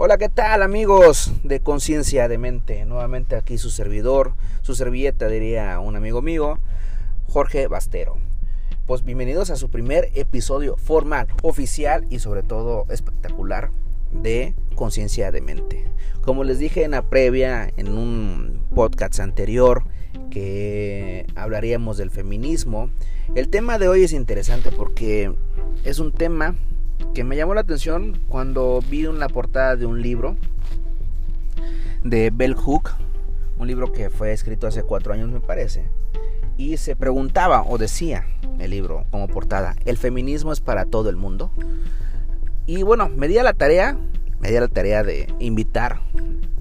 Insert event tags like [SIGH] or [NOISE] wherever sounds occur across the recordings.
Hola, ¿qué tal amigos de Conciencia de Mente? Nuevamente aquí su servidor, su servilleta diría un amigo mío, Jorge Bastero. Pues bienvenidos a su primer episodio formal, oficial y sobre todo espectacular de Conciencia de Mente. Como les dije en la previa, en un podcast anterior, que hablaríamos del feminismo, el tema de hoy es interesante porque es un tema que me llamó la atención cuando vi una portada de un libro de Bell Hook, un libro que fue escrito hace cuatro años me parece, y se preguntaba o decía el libro como portada, ¿el feminismo es para todo el mundo? Y bueno, me di a la tarea, me di la tarea de invitar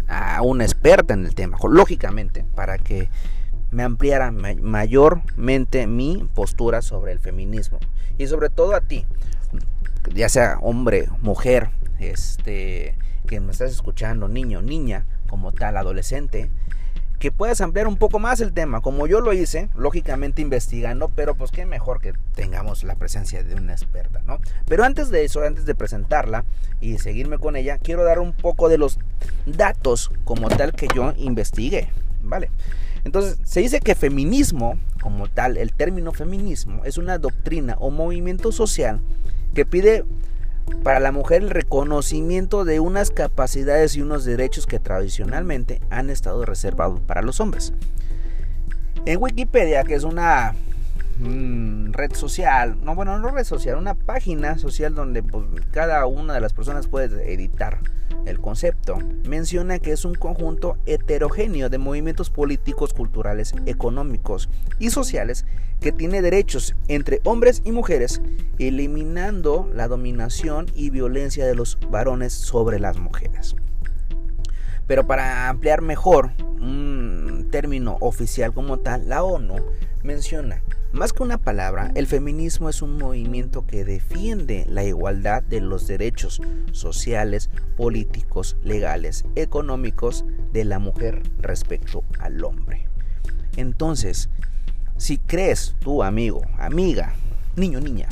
a una experta en el tema, lógicamente, para que me ampliara mayormente mi postura sobre el feminismo y sobre todo a ti, ya sea hombre, mujer, este, que me estás escuchando, niño, niña, como tal, adolescente, que puedas ampliar un poco más el tema, como yo lo hice, lógicamente investigando, pero pues qué mejor que tengamos la presencia de una experta, ¿no? Pero antes de eso, antes de presentarla y seguirme con ella, quiero dar un poco de los datos como tal que yo investigué, ¿vale? Entonces, se dice que feminismo, como tal, el término feminismo, es una doctrina o movimiento social que pide para la mujer el reconocimiento de unas capacidades y unos derechos que tradicionalmente han estado reservados para los hombres. En Wikipedia, que es una red social, no bueno, no red social, una página social donde pues, cada una de las personas puede editar el concepto, menciona que es un conjunto heterogéneo de movimientos políticos, culturales, económicos y sociales que tiene derechos entre hombres y mujeres, eliminando la dominación y violencia de los varones sobre las mujeres. Pero para ampliar mejor un término oficial como tal, la ONU menciona más que una palabra, el feminismo es un movimiento que defiende la igualdad de los derechos sociales, políticos, legales, económicos de la mujer respecto al hombre. Entonces, si crees tú, amigo, amiga, niño, niña,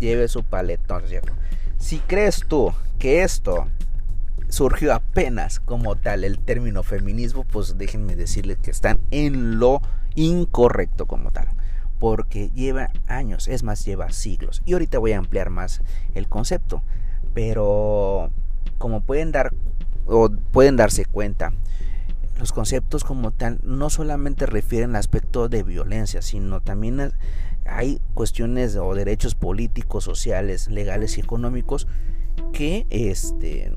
lleve su paletón, ¿cierto? Si crees tú que esto surgió apenas como tal el término feminismo, pues déjenme decirles que están en lo incorrecto como tal porque lleva años, es más, lleva siglos. Y ahorita voy a ampliar más el concepto, pero como pueden dar o pueden darse cuenta, los conceptos como tal no solamente refieren al aspecto de violencia, sino también hay cuestiones o derechos políticos, sociales, legales y económicos que este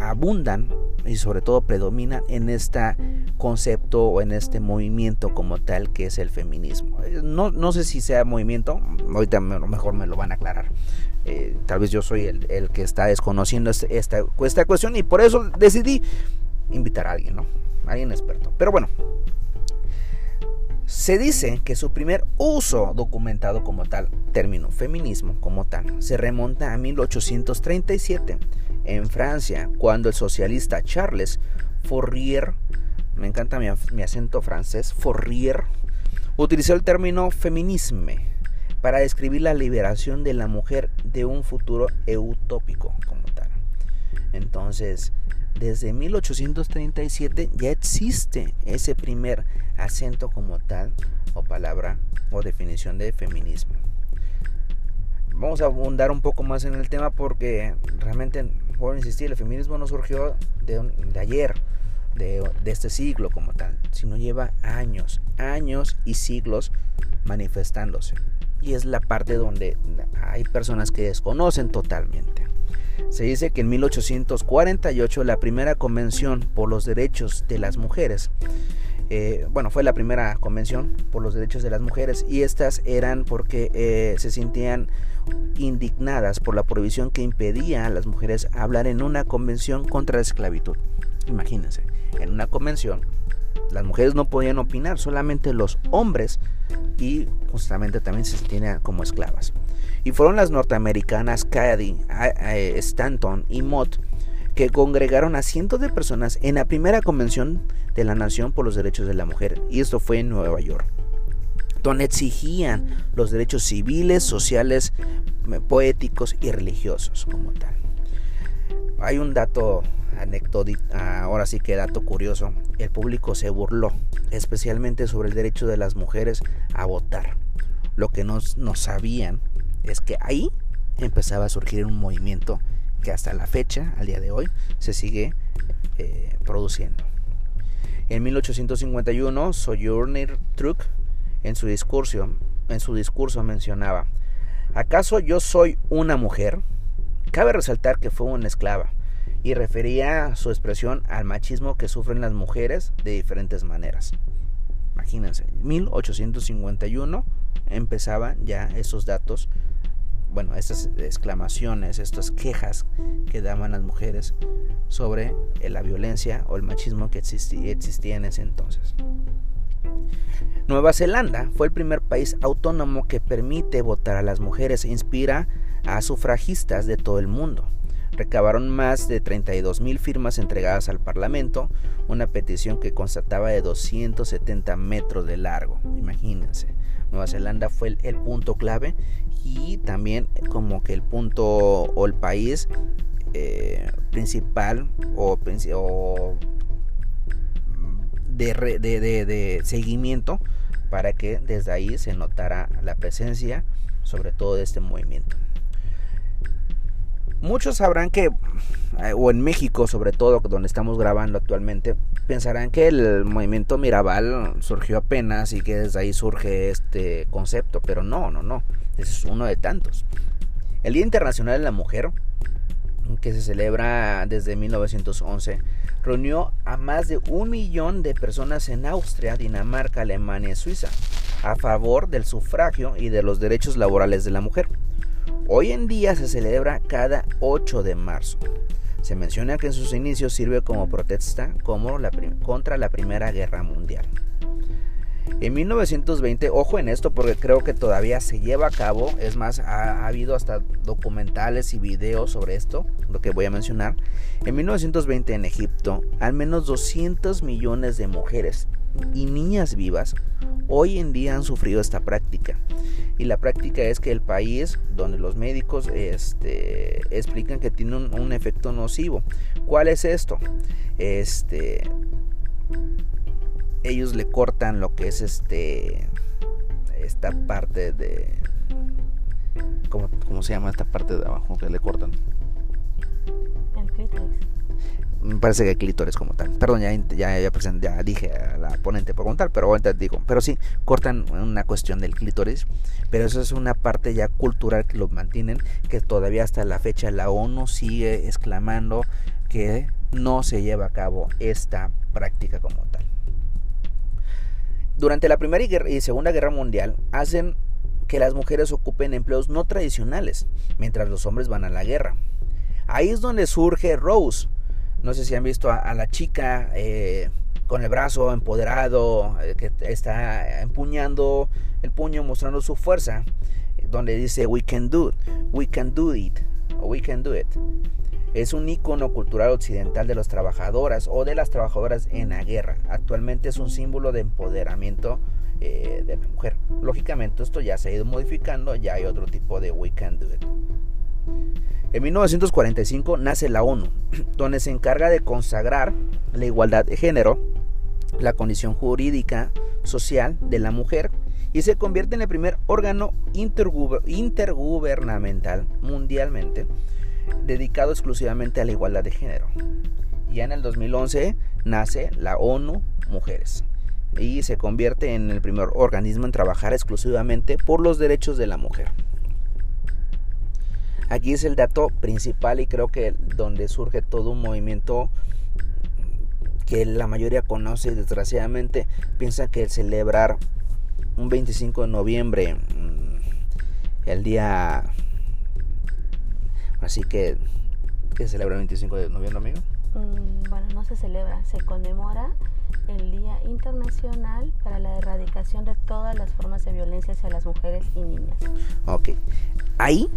abundan y sobre todo predominan en este concepto o en este movimiento como tal que es el feminismo. Eh, no, no sé si sea movimiento, ahorita mejor me lo van a aclarar. Eh, tal vez yo soy el, que está desconociendo este, esta, esta cuestión y por eso decidí invitar a alguien, ¿no? alguien experto. Pero bueno, se dice que su primer uso documentado como tal, término feminismo como tal, se remonta a 1837 en Francia, cuando el socialista Charles Fourier, me encanta mi, acento francés, Fourier, utilizó el término feminisme para describir la liberación de la mujer de un futuro utópico como tal. Entonces, desde 1837 ya existe ese primer acento como tal o palabra o definición de feminismo. Vamos a abundar un poco más en el tema porque realmente por insistir, el feminismo no surgió de, ayer, de, este siglo como tal, sino lleva años, años y siglos manifestándose. Y es la parte donde hay personas que desconocen totalmente. Se dice que en 1848 la primera convención por los derechos de las mujeres eh, bueno, fue la primera convención por los derechos de las mujeres y estas eran porque eh, se sentían indignadas por la prohibición que impedía a las mujeres hablar en una convención contra la esclavitud. Imagínense, en una convención las mujeres no podían opinar, solamente los hombres y justamente también se sentían como esclavas. Y fueron las norteamericanas Cady, Stanton y Mott que congregaron a cientos de personas en la primera convención de la Nación por los Derechos de la Mujer, y esto fue en Nueva York, donde exigían los derechos civiles, sociales, poéticos y religiosos como tal. hay un dato anecdótico, ahora sí que dato curioso. El público se burló, especialmente sobre el derecho de las mujeres a votar. Lo que no, sabían es que ahí empezaba a surgir un movimiento que hasta la fecha, al día de hoy, se sigue eh, produciendo. En 1851, Sojourner Truth en su discurso, mencionaba, ¿acaso yo soy una mujer? Cabe resaltar que fue una esclava y refería su expresión al machismo que sufren las mujeres de diferentes maneras. Imagínense, 1851 empezaban ya esos datos, bueno, estas exclamaciones, estas quejas que daban las mujeres sobre la violencia o el machismo que existía en ese entonces. Nueva Zelanda fue el primer país autónomo que permite votar a las mujeres e inspira a sufragistas de todo el mundo. Recabaron más de 32 mil firmas entregadas al Parlamento, una petición que constataba de 270 metros de largo. Imagínense, Nueva Zelanda fue el, punto clave y también como que el punto o el país eh, principal o, de, de, seguimiento para que desde ahí se notara la presencia sobre todo de este movimiento. Muchos sabrán que, eh, o en México sobre todo, donde estamos grabando actualmente, pensarán que el movimiento Mirabal surgió apenas y que desde ahí surge este concepto, pero no, no, no, es uno de tantos. El Día Internacional de la Mujer, que se celebra desde 1911, reunió a más de un millón de personas en Austria, Dinamarca, Alemania y Suiza a favor del sufragio y de los derechos laborales de la mujer. Hoy en día se celebra cada 8 de marzo. Se menciona que en sus inicios sirve como protesta contra la Primera Guerra Mundial. En 1920, ojo en esto porque creo que todavía se lleva a cabo, es más, ha, habido hasta documentales y videos sobre esto, lo que voy a mencionar. En 1920 en Egipto, al menos 200 millones de mujeres y niñas vivas hoy en día han sufrido esta práctica. Y la práctica es que el país donde los médicos este, explican que tiene un, un efecto nocivo. ¿Cuál es esto? Este, ellos le cortan lo que es este esta parte de ¿cómo, cómo se llama esta parte de abajo que le cortan? El clítoris. Me parece que el clítoris como tal. Perdón, ya, ya, ya, ya dije a la ponente por contar, pero ahorita digo. Pero sí, cortan una cuestión del clítoris. Pero eso es una parte ya cultural que lo mantienen. Que todavía hasta la fecha la ONU sigue exclamando que no se lleva a cabo esta práctica como tal durante la Primera y Segunda Guerra Mundial hacen que las mujeres ocupen empleos no tradicionales, mientras los hombres van a la guerra. Ahí es donde surge Rose. No sé si han visto a, la chica eh, con el brazo empoderado, eh, que está empuñando el puño mostrando su fuerza, donde dice we can do it, we can do it, we can do it. Es un icono cultural occidental de las trabajadoras o de las trabajadoras en la guerra. Actualmente es un símbolo de empoderamiento eh, de la mujer. Lógicamente esto ya se ha ido modificando, ya hay otro tipo de We Can Do It. En 1945 nace la ONU, [CLEARS THROAT] donde se encarga de consagrar la igualdad de género, la condición jurídica social de la mujer y se convierte en el primer órgano intergubernamental mundialmente dedicado exclusivamente a la igualdad de género. Ya en el 2011 nace la ONU Mujeres y se convierte en el primer organismo en trabajar exclusivamente por los derechos de la mujer. Aquí es el dato principal y creo que donde surge todo un movimiento que la mayoría conoce y desgraciadamente piensa que el celebrar un 25 de noviembre, mm, el día Así que, ¿qué se celebra el 25 de noviembre, amigo? Mm, bueno, no se celebra, se conmemora el Día Internacional para la Erradicación de todas las formas de violencia hacia las mujeres y niñas. Ok. Ahí,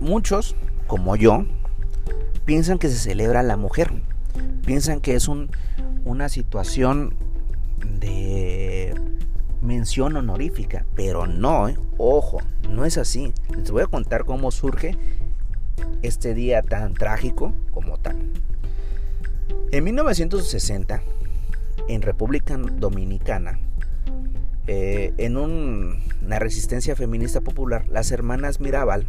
muchos, como yo, piensan que se celebra la mujer. Piensan que es un, una situación de mención honorífica, pero no, ¿eh? ojo, no es así. Les voy a contar cómo surge este día tan trágico como tal. En 1960, en República Dominicana, eh, en una resistencia feminista popular, las hermanas Mirabal,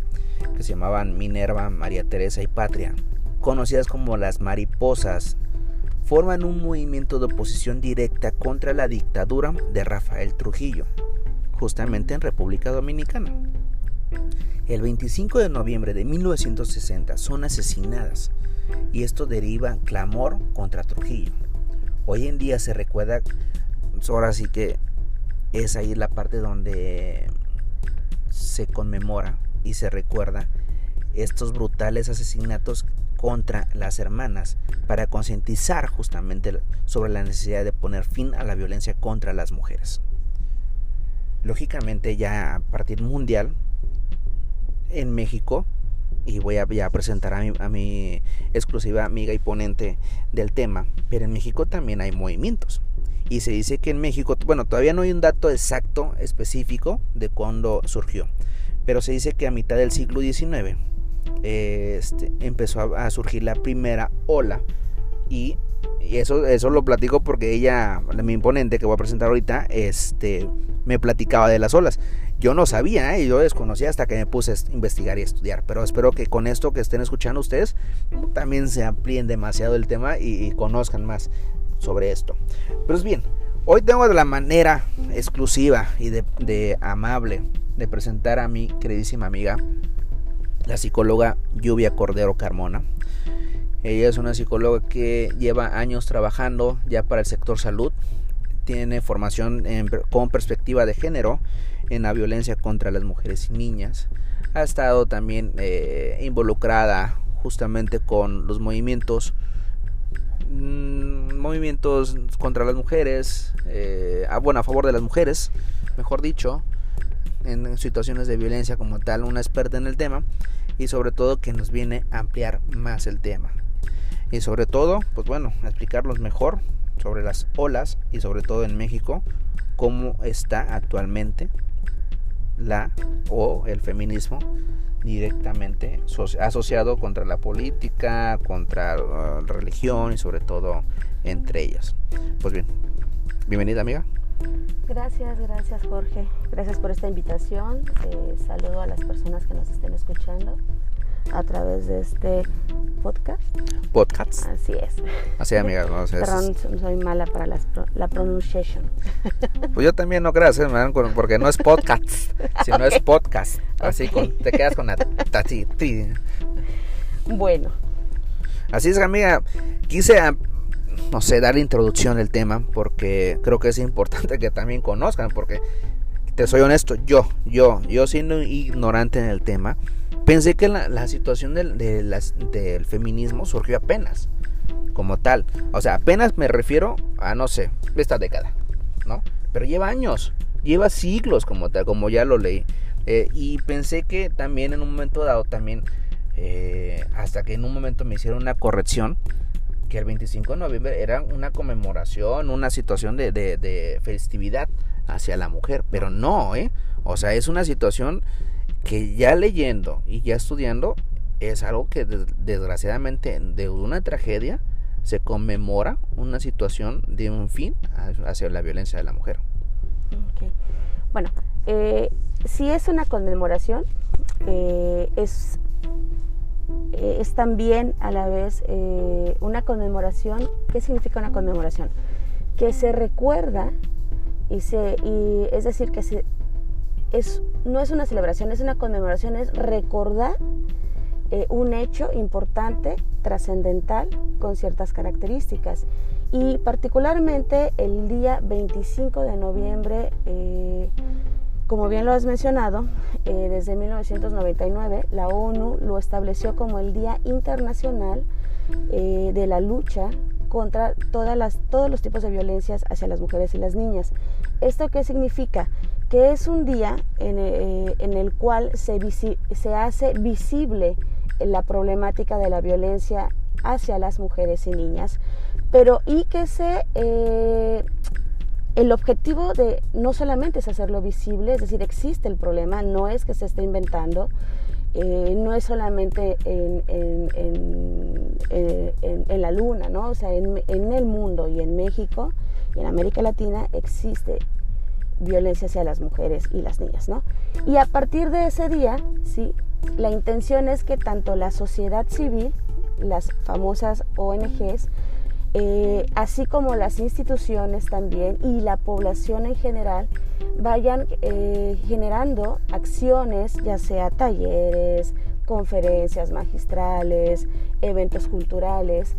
que se llamaban Minerva, María Teresa y Patria, conocidas como las mariposas, forman un movimiento de oposición directa contra la dictadura de Rafael Trujillo, justamente en República Dominicana. El 25 de noviembre de 1960 son asesinadas y esto deriva clamor contra Trujillo. Hoy en día se recuerda, ahora sí que es ahí la parte donde se conmemora y se recuerda estos brutales asesinatos contra las hermanas para concientizar justamente sobre la necesidad de poner fin a la violencia contra las mujeres. Lógicamente ya a partir mundial en México y voy a, presentar a mi, a exclusiva amiga y ponente del tema, pero en México también hay movimientos. Y se dice que en México, bueno, todavía no hay un dato exacto, específico de cuándo surgió, pero se dice que a mitad del siglo XIX este, empezó a, surgir la primera ola y, eso, eso lo platico porque ella, mi imponente que voy a presentar ahorita, este, me platicaba de las olas. Yo no sabía, ¿eh? yo desconocía hasta que me puse a investigar y estudiar. Pero espero que con esto que estén escuchando ustedes también se amplíen demasiado el tema y, conozcan más sobre esto. Pero es bien, hoy tengo de la manera exclusiva y de amable de presentar a mi queridísima amiga la psicóloga Lluvia Cordero Carmona. Ella es una psicóloga que lleva años trabajando ya para el sector salud. Tiene formación con perspectiva de género en la violencia contra las mujeres y niñas. Ha estado también eh, involucrada justamente con los movimientos mm, movimientos contra las mujeres, eh, bueno, a favor de las mujeres, mejor dicho, en situaciones de violencia como tal, una experta en el tema y sobre todo que nos viene a ampliar más el tema. Y sobre todo, pues bueno, explicarlos mejor sobre las olas y sobre todo en México, cómo está actualmente la o el feminismo directamente asociado contra la política, contra la religión y sobre todo entre ellas. Pues bien, bienvenida amiga. Gracias, gracias Jorge. Gracias por esta invitación. Eh, saludo a las personas que nos estén escuchando a través de este podcast. Podcast. Así es. Así, amiga. No, Perdón, soy mala para la pronunciación. [LAUGHS] Pues yo también no creo, ¿eh? porque no es podcast, sino es podcast. Así te quedas con la tati. Bueno. Así es, amiga. Quise no sé, dar la introducción al tema, porque creo que es importante que también conozcan, porque te soy honesto, yo, yo, yo siendo ignorante en el tema, pensé que la, situación del, del feminismo surgió apenas, como tal. O sea, apenas me refiero a, no sé, esta década, ¿no? Pero lleva años, lleva siglos como tal, como ya lo leí. Eh, y pensé que también en un momento dado, también, eh, hasta que en un momento me hicieron una corrección, que el 25 de noviembre era una conmemoración, una situación de, festividad hacia la mujer, pero no, ¿eh? O sea, es una situación que ya leyendo y ya estudiando es algo que desgraciadamente de una tragedia se conmemora una situación de un fin hacia la violencia de la mujer. Bueno, eh, si es una conmemoración, eh, es eh, es también a la vez una conmemoración. ¿Qué significa una conmemoración? Que se recuerda y, se, y es decir, que se, no es una celebración, es una conmemoración, es recordar eh, un hecho importante, trascendental, con ciertas características. Y particularmente el día 25 de noviembre como bien lo has mencionado, eh, desde 1999 la ONU lo estableció como el Día Internacional eh, de la lucha contra todos los tipos de violencias hacia las mujeres y las niñas. ¿Esto qué significa? Que es un día en, eh, el cual se, se, hace visible la problemática de la violencia hacia las mujeres y niñas, pero y que se el objetivo de no solamente es hacerlo visible, es decir, existe el problema, no es que se esté inventando, eh, no es solamente en, en, la luna, ¿no? O sea, en, el mundo y en México y en América Latina existe violencia hacia las mujeres y las niñas, ¿no? Y a partir de ese día, sí, la intención es que tanto la sociedad civil, las famosas ONGs, eh, así como las instituciones también y la población en general, vayan eh, generando acciones, ya sea talleres, conferencias magistrales, eventos culturales,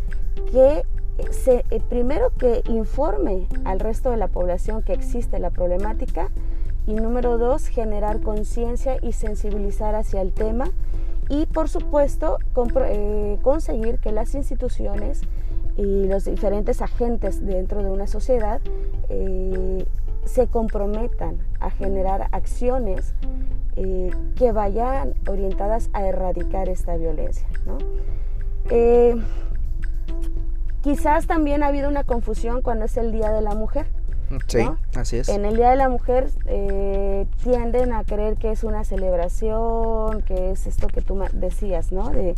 que se, eh, primero que informe al resto de la población que existe la problemática y número dos, generar conciencia y sensibilizar hacia el tema y por supuesto eh, conseguir que las instituciones y los diferentes agentes dentro de una sociedad eh, se comprometan a generar acciones que vayan orientadas a erradicar esta violencia. ¿no? Quizás también ha habido una confusión cuando es el Día de la Mujer. Sí, así es. En el Día de la Mujer eh, tienden a creer que es una celebración, que es esto que tú decías, ¿no? De,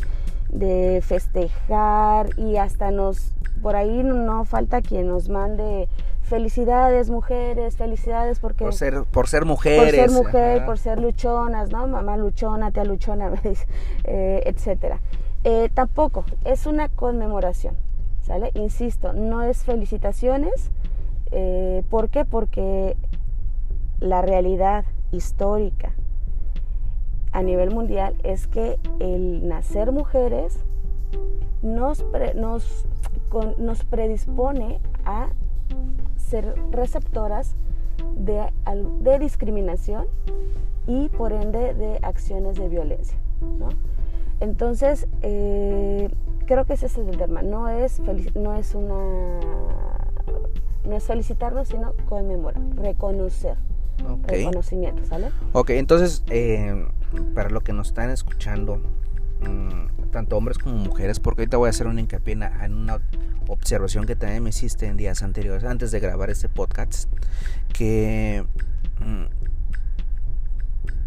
festejar y hasta nos, por ahí no falta quien nos mande felicidades mujeres, felicidades porque... Por ser, por ser mujeres. Por ser mujer, por ser luchonas, ¿no? Mamá luchona, tía luchona, [LAUGHS] eh, etcétera. Eh, tampoco, es una conmemoración. ¿Sale? Insisto, no es felicitaciones. Eh, ¿Por qué? Porque la realidad histórica a nivel mundial es que el nacer mujeres nos, nos, nos predispone a ser receptoras de, de, discriminación y por ende de acciones de violencia. ¿no? Entonces, eh, creo que ese es el tema. No es, no es una no es felicitarnos, sino conmemorar, reconocer. Reconocimiento, ¿sale? Ok, entonces, eh, para lo que nos están escuchando, mm, tanto hombres como mujeres, porque ahorita voy a hacer una hincapié en una observación que también me hiciste en días anteriores, antes de grabar este podcast, que, mm,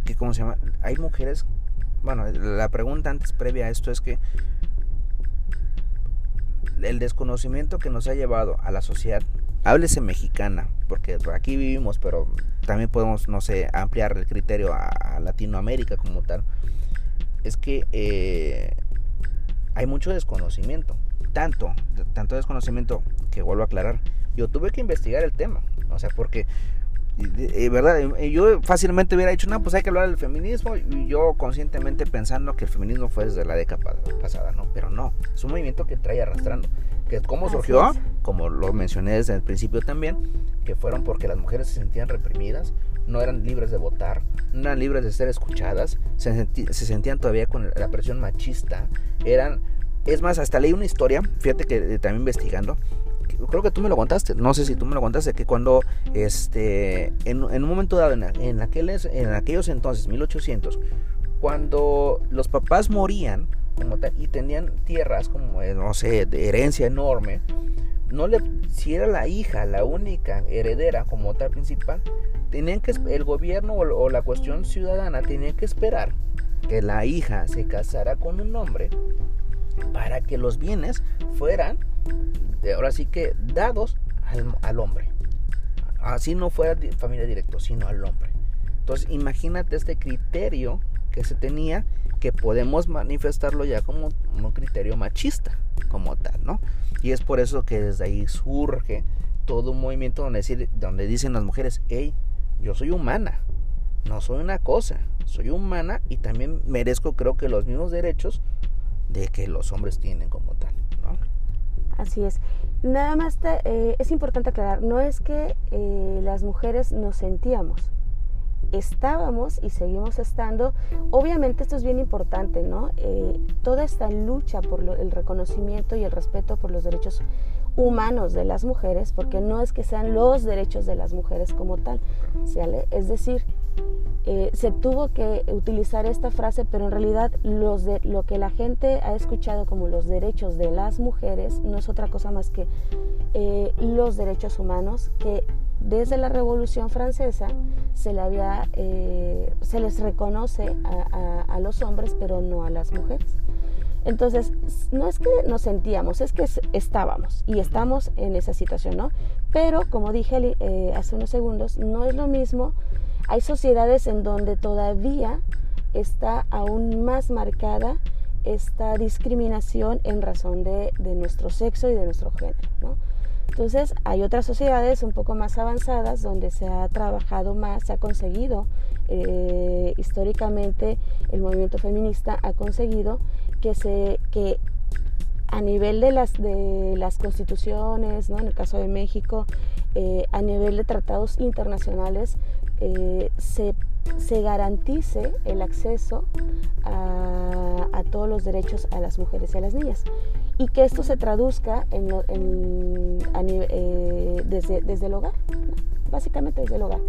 que ¿cómo se llama? Hay mujeres, bueno, la pregunta antes previa a esto es que el desconocimiento que nos ha llevado a la sociedad, háblese mexicana, porque aquí vivimos, pero también podemos, no sé, ampliar el criterio a, Latinoamérica como tal, es que eh, hay mucho desconocimiento, tanto, tanto desconocimiento que vuelvo a aclarar, yo tuve que investigar el tema, o sea, porque y, verdad, yo fácilmente hubiera dicho, no, pues hay que hablar del feminismo y yo conscientemente pensando que el feminismo fue desde la década pasada, no, pero no, es un movimiento que trae arrastrando. Que ¿Cómo surgió? Como lo mencioné desde el principio también, que fueron porque las mujeres se sentían reprimidas, no eran libres de votar, no eran libres de ser escuchadas, se, se sentían todavía con la presión machista, eran... Es más, hasta leí una historia, fíjate que eh, también investigando, creo que tú me lo contaste, no sé si tú me lo contaste, que cuando este, en, un momento dado, en, aquellos, en aquellos entonces, 1800, cuando los papás morían como tal, y tenían tierras como, eh, no sé, de herencia enorme, no le, si era la hija la única heredera como tal principal, tenían que, el gobierno o, o la cuestión ciudadana tenía que esperar que la hija se casara con un hombre para que los bienes fueran ahora sí que dados al, hombre. Así no fuera familia directo, sino al hombre. Entonces imagínate este criterio que se tenía que podemos manifestarlo ya como un criterio machista, como tal, ¿no? Y es por eso que desde ahí surge todo un movimiento donde, decir, donde dicen las mujeres, hey, yo soy humana, no soy una cosa, soy humana y también merezco creo que los mismos derechos de que los hombres tienen como tal. Así es. Nada más eh, es importante aclarar, no es que eh, las mujeres nos sentíamos, estábamos y seguimos estando. Obviamente esto es bien importante, ¿no? Eh, toda esta lucha por el reconocimiento y el respeto por los derechos humanos de las mujeres, porque no es que sean los derechos de las mujeres como tal, ¿sale? Es decir, eh, se tuvo que utilizar esta frase, pero en realidad lo que la gente ha escuchado como los derechos de las mujeres no es otra cosa más que eh, los derechos humanos que desde la Revolución Francesa se, eh, les reconoce a, los hombres, pero no a las mujeres. Entonces, no es que nos sentíamos, es que estábamos y estamos en esa situación, ¿no? Pero, como dije hace unos segundos, no es lo mismo. Hay sociedades en donde todavía está aún más marcada esta discriminación en razón de, nuestro sexo y de nuestro género, ¿no? Entonces hay otras sociedades un poco más avanzadas donde se ha trabajado más, se ha conseguido, eh, históricamente el movimiento feminista ha conseguido que, se, que a nivel de las, de las constituciones, ¿no? en el caso de México, eh, a nivel de tratados internacionales, eh, se, se, garantice el acceso a, a todos los derechos a las mujeres y a las niñas. Y que esto se traduzca en, eh, desde, desde, el hogar, básicamente desde el hogar.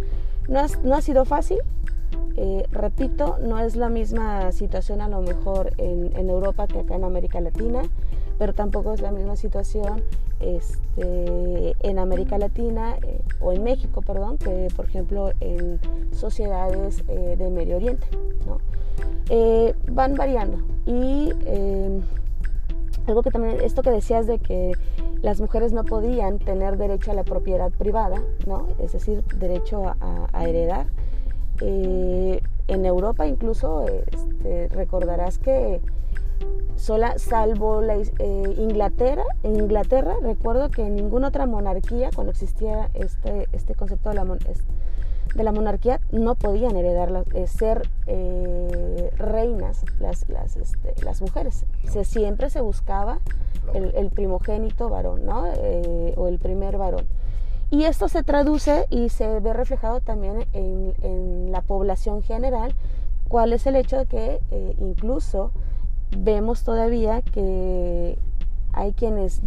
No, no ha sido fácil, eh, repito, no es la misma situación a lo mejor en, en, Europa que acá en América Latina, pero tampoco es la misma situación este, en América Latina eh, o en México, perdón, que por ejemplo en sociedades de Medio Oriente. ¿no? van variando y algo que también, esto que decías de que las mujeres no podían tener derecho a la propiedad privada, ¿no? Es decir, derecho a, heredar. Eh, en Europa incluso este, recordarás que sola, salvo la, eh, Inglaterra, en Inglaterra recuerdo que en ninguna otra monarquía, cuando existía este, este concepto de la, de la monarquía no podían heredar, eh, ser eh, reinas las, las, este, las mujeres. Se, siempre se buscaba el, primogénito varón, ¿no? O el primer varón. Y esto se traduce y se ve reflejado también en, en la población general, cuál es el hecho de que incluso vemos todavía que hay quienes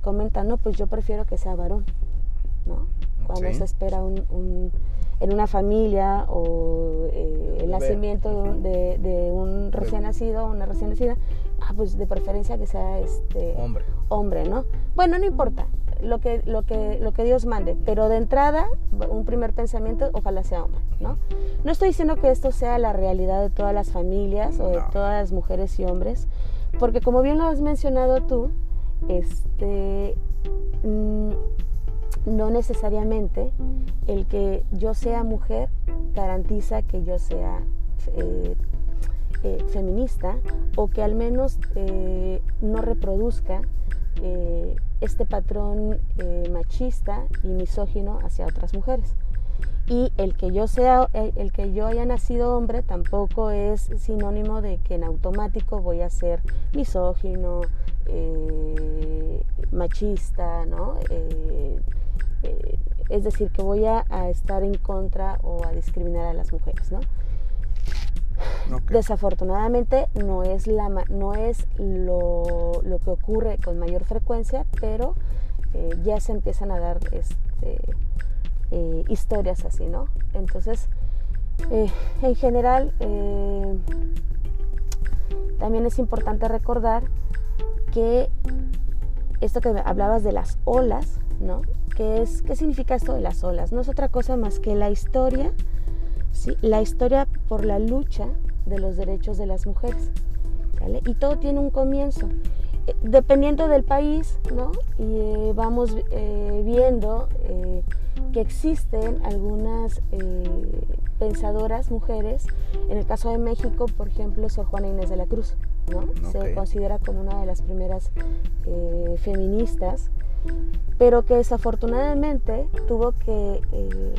comentan, no, pues yo prefiero que sea varón, ¿no? Cuando se espera un en una familia o eh, el nacimiento de, un recién nacido o una recién nacida, ah, pues de preferencia que sea este hombre. hombre, ¿no? Bueno, no importa lo que, lo que, lo que Dios mande, pero de entrada, un primer pensamiento, ojalá sea hombre, ¿no? No estoy diciendo que esto sea la realidad de todas las familias o de todas las mujeres y hombres, porque como bien lo has mencionado tú, este... Mm, no necesariamente el que yo sea mujer garantiza que yo sea eh, eh, feminista o que al menos eh, no reproduzca este patrón machista y misógino hacia otras mujeres. Y el que yo sea, el, que yo haya nacido hombre tampoco es sinónimo de que en automático voy a ser misógino, machista, ¿no? Eh, es decir, que voy a, estar en contra o a discriminar a las mujeres, ¿no? Desafortunadamente no es, la, no es lo, que ocurre con mayor frecuencia, pero eh, ya se empiezan a dar este, eh, historias así, ¿no? Entonces, en general, también es importante recordar que esto que hablabas de las olas, ¿no? ¿Qué, es, ¿Qué significa esto de las olas? No es otra cosa más que la historia, ¿sí? la historia por la lucha de los derechos de las mujeres. Y todo tiene un comienzo. Eh, dependiendo del país, ¿no? y eh, vamos eh, viendo que existen algunas pensadoras mujeres. En el caso de México, por ejemplo, Sor Juana Inés de la Cruz. ¿no? Se considera como una de las primeras feministas pero que desafortunadamente tuvo que eh,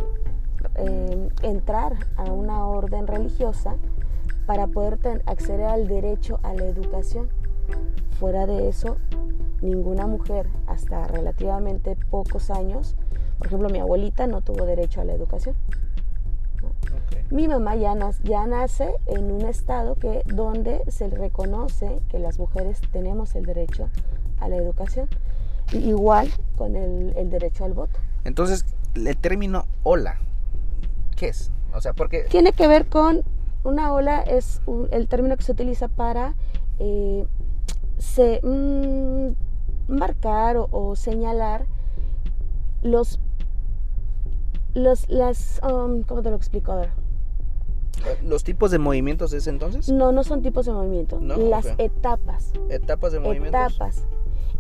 eh, entrar a una orden religiosa para poder acceder al derecho a la educación. Fuera de eso, ninguna mujer hasta relativamente pocos años, por ejemplo mi abuelita no tuvo derecho a la educación. Mi mamá ya, ya, nace en un estado que, donde se reconoce que las mujeres tenemos el derecho a la educación igual con el, derecho al voto. Entonces, el término ola, ¿qué es? O sea, porque... Tiene que ver con, una ola es el término que se utiliza para eh, se, mm, marcar o, señalar los Los, las, um, ¿cómo te lo explico? A ver. ¿Los tipos de movimientos de ese entonces? No, no son tipos de movimiento. No, las etapas. ¿Etapas de movimientos? Etapas.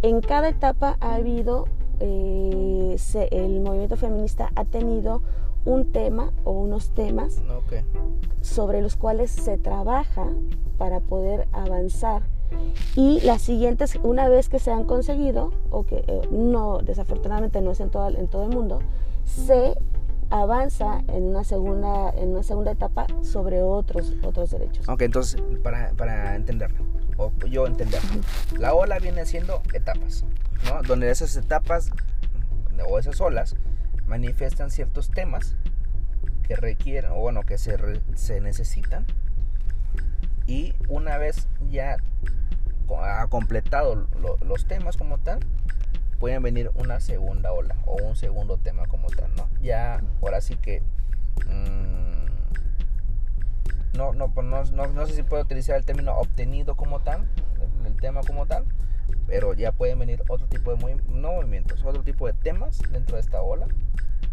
En cada etapa ha habido, eh, se- el movimiento feminista ha tenido un tema o unos temas No, ok. sobre los cuales se trabaja para poder avanzar. Y las siguientes, una vez que se han conseguido, o que eh, no, desafortunadamente no es en todo, en todo el mundo, se avanza en una segunda, en una segunda etapa sobre otros, otros derechos. Ok, entonces, para, para entenderlo, o yo entenderlo, la ola viene siendo etapas, ¿no? Donde esas etapas o esas olas manifiestan ciertos temas que requieren, o bueno, que se, re- se necesitan. Y una vez ya ha completado lo- los temas como tal, pueden venir una segunda ola o un segundo tema como tal, ¿no? Ya, ahora sí que... mm, no, no, pues no, no, no sé si puedo utilizar el término obtenido como tal, el, el tema como tal, pero ya pueden venir otro tipo de movi- no movimientos, otro tipo de temas dentro de esta ola.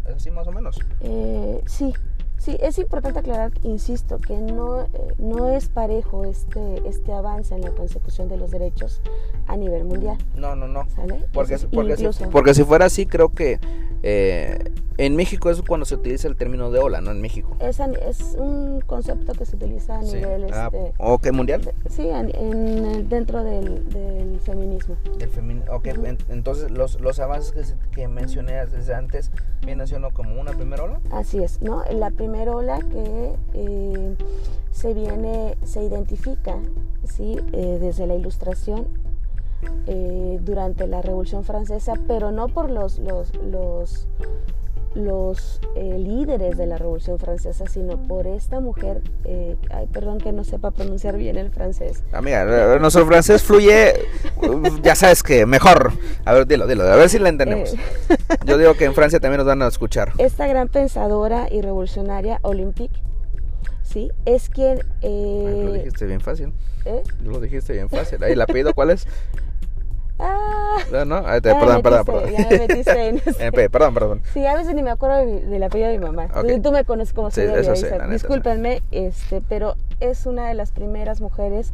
Es así más o menos. Eh, sí, sí, es importante aclarar, insisto, que no, eh, no es parejo este, este avance en la consecución de los derechos a nivel mundial, No, no, no. ¿sale? Porque, Eso es porque, si, porque si fuera así, creo que eh, en México es cuando se utiliza el término de ola, ¿no? En México. es, es un concepto que se utiliza a Sí. nivel, Ah, este, ¿Ok, mundial? de- sí, en, en el- dentro del, del feminismo. Del femin- ok, en- entonces los, los avances que, se- que mencioné desde antes vienen siendo como una primera ola. Así es, ¿no? La primera ola que eh, se viene, se identifica, ¿sí? Eh, desde la ilustración eh, durante la Revolución Francesa, pero no por los, los, los, los eh, líderes de la Revolución Francesa, sino por esta mujer, eh, ay, perdón que no sepa pronunciar bien el francés, Amiga, eh, nuestro francés fluye, uh, ya sabes que mejor. A ver, dilo, dilo, a ver si la entendemos. Eh. Yo digo que en Francia también nos van a escuchar. esta gran pensadora y revolucionaria Olympique, ¿sí? Es quien... Ay, lo eh, dijiste bien fácil. ¿eh? Lo dijiste bien fácil. Ahí, ¿El apellido cuál es? Ah, No, te- perdón, perdón, perdón. ya me metiste en [LAUGHS] ese. Pe- perdón, perdón. Sí, a veces ni me acuerdo de del apellido de mi mamá. Ok. Tú me conoces como Sí, neta, sí. Discúlpenme, este, pero es una de las primeras mujeres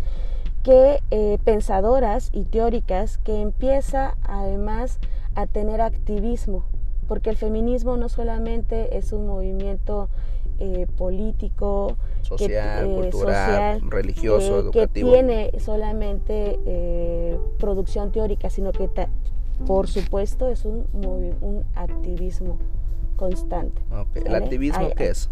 que eh, pensadoras y teóricas que empieza además a tener activismo, porque el feminismo no solamente es un movimiento eh, político, que, Social, eh, cultural, social, religioso, eh, educativo. que tiene solamente eh, producción teórica, sino que ta- por supuesto es un, un activismo constante. ¿El activismo Ay, qué es?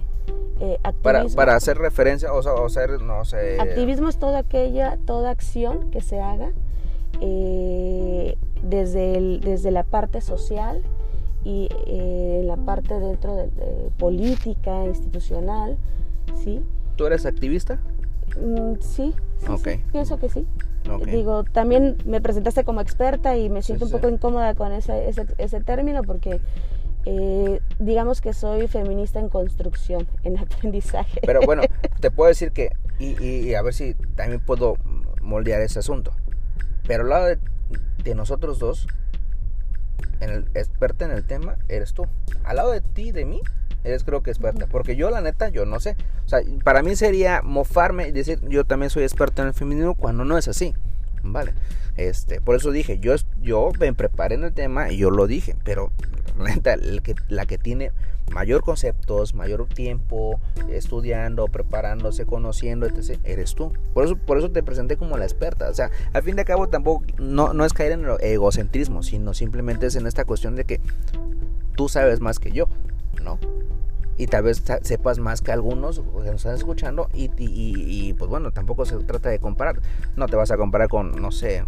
Eh, Para, hacer referencia, o sea, o ser, no sé. activismo es toda aquella, toda acción que se haga eh, desde, el- desde la parte social y eh, la parte dentro de, de política, institucional, ¿sí? ¿Tú eres activista? Mm, sí, sí, Ok. sí, pienso que sí. Ok. Digo, también me presentaste como experta y me siento sí. un poco incómoda con ese, ese, ese término porque eh, digamos que soy feminista en construcción, [LAUGHS] en aprendizaje. Pero bueno, te puedo decir que, y, y- y a ver si también puedo moldear ese asunto. Pero al lado de, de nosotros dos, en el, experta en el tema, eres tú. Al lado de ti, de mí, eres creo que experta. Porque yo, la neta, yo no sé. O sea, para mí sería mofarme y decir, yo también soy experta en el feminismo cuando no es así. Vale. Este, por eso dije, yo, yo me preparé en el tema y yo lo dije, pero la neta, que, la que tiene mayor conceptos, mayor tiempo estudiando, preparándose, conociendo, etc., eres tú. Por eso, por eso te presenté como la experta. O sea, al fin de cabo tampoco no, no es caer en el egocentrismo, sino simplemente es en esta cuestión de que tú sabes más que yo, ¿no? Y tal vez sepas más que algunos que nos están escuchando y, pues bueno, tampoco se trata de comparar. No te vas a comparar con, no sé,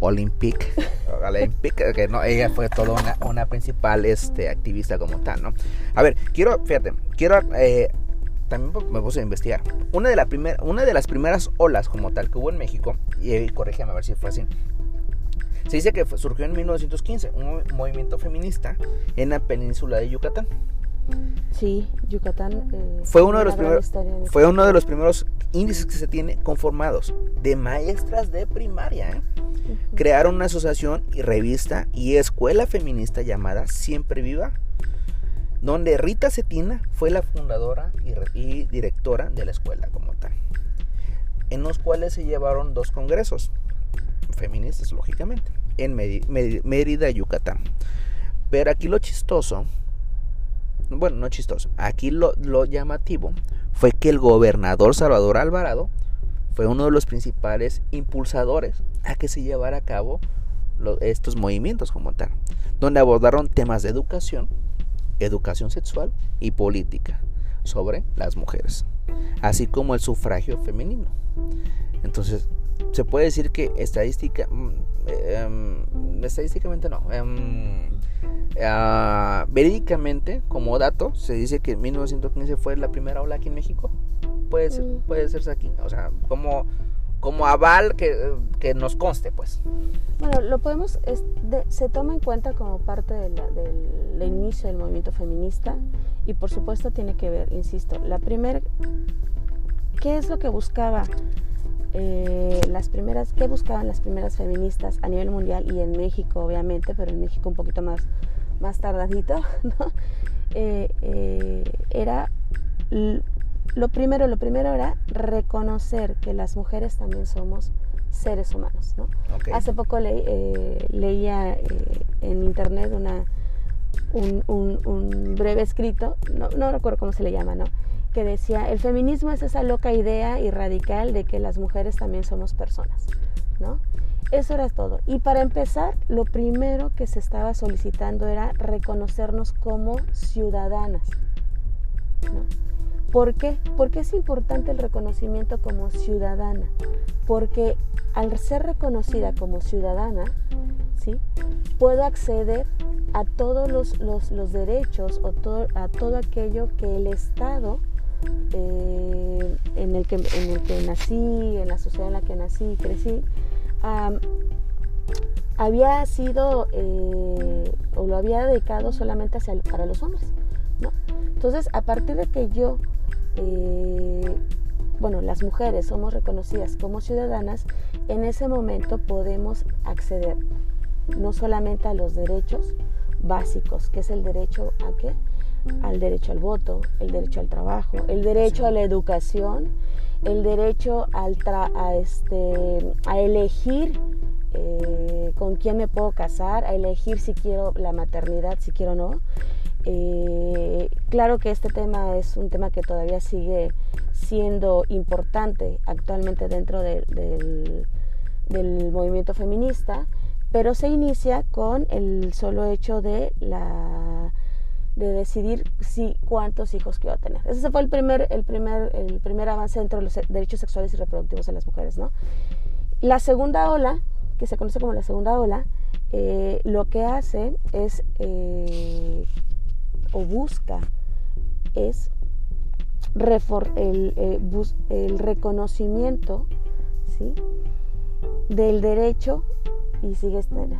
Olympic, [LAUGHS] Olympic, que no, ella fue toda una, una principal este, activista como tal, ¿no? A ver, quiero, fíjate, quiero, eh, también me puse a investigar. Una de, la primer, una de las primeras olas como tal que hubo en México, y eh, corrígeme a ver si fue así, se dice que surgió en 1915, un movi- movimiento feminista en la península de Yucatán. Sí, Yucatán. eh, Fue uno, de los primeros, fue uno de los primeros índices que se tiene conformados de maestras de primaria. ¿eh? Crearon una asociación y revista y escuela feminista llamada Siempre Viva donde Rita Cetina fue la fundadora y, directora de la escuela como tal, en los cuales se llevaron dos congresos, feministas lógicamente, en Mérida, Yucatán. Pero aquí lo chistoso, bueno, no chistoso, aquí lo, lo llamativo fue que el gobernador Salvador Alvarado fue uno de los principales impulsadores a que se llevara a cabo estos movimientos como tal, donde abordaron temas de educación, educación sexual y política sobre las mujeres, así como el sufragio femenino. Entonces, se puede decir que estadística, mm, em, estadísticamente no, em, ah, verídicamente, como dato, se dice que en 1915 fue la primera ola aquí en México. Puede, ser, mm. puede serse aquí, o sea, como como aval que, que, nos conste, pues. Bueno, lo podemos, se toma en cuenta como parte del inicio del movimiento feminista y por supuesto tiene que ver, insisto, la primera, ¿qué es lo que buscaba eh, las primeras, qué buscaban las primeras feministas a nivel mundial y en México obviamente, pero en México un poquito más, más tardadito, [LAUGHS] ¿no? Eh, eh, era lo primero, lo primero era reconocer que las mujeres también somos seres humanos, ¿no? Hace poco eh, leía en internet una, un, breve escrito, no, no, recuerdo cómo se le llama, ¿no? Que decía, el feminismo es esa loca idea y radical de que las mujeres también somos personas, ¿no? Eso era todo. Y para empezar, lo primero que se estaba solicitando era reconocernos como ciudadanas, ¿no? ¿Por qué? Porque es importante el reconocimiento como ciudadana. Porque al ser reconocida como ciudadana, ¿sí? puedo acceder a todos los, derechos o a todo aquello que el Estado eh, en, el que, en el que nací, en la sociedad en la que nací y crecí, había sido eh, o lo había dedicado solamente para los hombres. Entonces, a partir de que yo eh, bueno, las mujeres somos reconocidas como ciudadanas, en ese momento podemos acceder no solamente a los derechos básicos, que es el derecho a qué? Al derecho al voto, el derecho al trabajo, el derecho a la educación, el derecho al a, este, a elegir eh, con quién me puedo casar, a elegir si quiero la maternidad, si quiero o no, eh, claro que este tema es un tema que todavía sigue siendo importante actualmente dentro del, movimiento feminista, pero se inicia con el solo hecho de la de decidir si cuántos hijos quiero tener. Ese fue el primer, el primer, el primer avance dentro de los derechos sexuales y reproductivos de las mujeres, ¿no? La segunda ola, que se conoce como la segunda ola, eh, lo que hace es eh, o busca es el, eh, el reconocimiento ¿sí? del derecho y sigue, estando,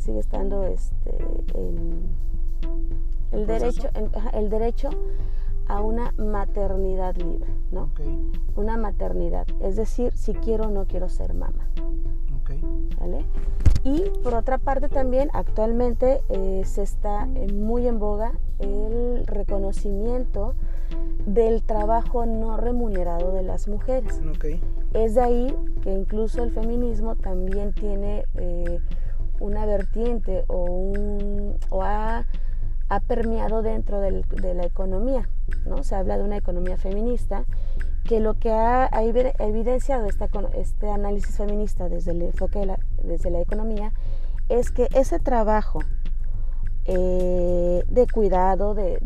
sigue estando este, el, derecho, el derecho a una maternidad libre, ¿no? Una maternidad, es decir, si quiero o no quiero ser mamá. ¿Vale? Y por otra parte también actualmente eh, se está muy en boga el reconocimiento del trabajo no remunerado de las mujeres. Es de ahí que incluso el feminismo también tiene eh, una vertiente o, un, o ha, permeado dentro de la economía. ¿no? Se habla de una economía feminista que lo que ha, evidenciado este análisis feminista desde el enfoque de la, desde la economía es que ese trabajo eh, de cuidado de,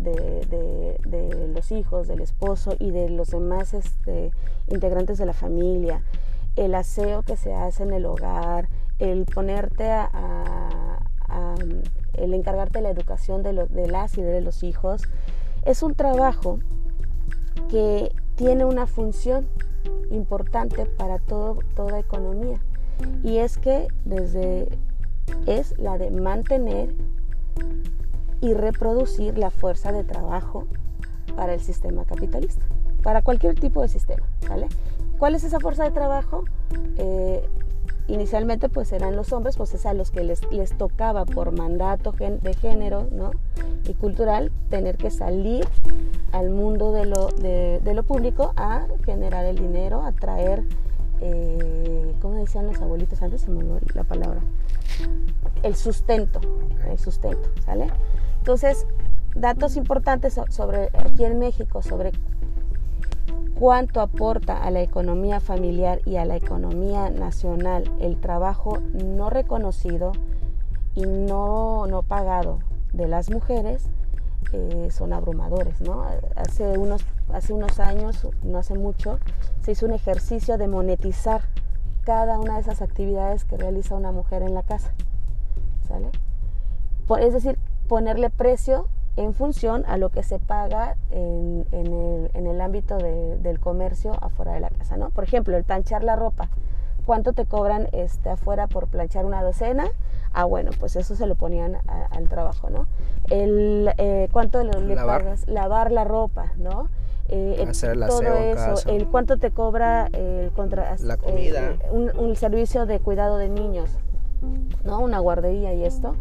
los hijos, del esposo y de los demás este, integrantes de la familia, el aseo que se hace en el hogar, el ponerte a, el encargarte de la educación de, las y de los hijos, es un trabajo que tiene una función importante para todo, toda economía y es que desde es la de mantener y reproducir la fuerza de trabajo para el sistema capitalista, para cualquier tipo de sistema, ¿vale? ¿Cuál es esa fuerza de trabajo? Eh, inicialmente pues eran los hombres, pues es a los que les, les tocaba por mandato de género ¿no? y cultural tener que salir al mundo de lo, de, lo público a generar el dinero, a traer, eh, ¿cómo decían los abuelitos antes? Se me la palabra. El sustento, el sustento, ¿sale? Entonces, datos importantes sobre aquí en México sobre cuánto aporta a la economía familiar y a la economía nacional el trabajo no reconocido y no, no pagado de las mujeres eh, son abrumadores. ¿no? Hace, unos, hace unos años, no hace mucho, se hizo un ejercicio de monetizar cada una de esas actividades que realiza una mujer en la casa. ¿sale? Es decir, ponerle precio en función a lo que se paga en, el, ámbito del comercio afuera de la casa, ¿no? Por ejemplo, el planchar la ropa. ¿Cuánto te cobran este, afuera por planchar una docena? Ah, bueno, pues eso se lo ponían al trabajo, ¿no? El, eh, ¿Cuánto le, Lavar. pagas? Lavar la ropa, ¿no? Eh, Hacer todo eso, el cuánto te cobra el contra, la comida, eh, un, un, servicio de cuidado de niños, ¿no? Una guardería y esto.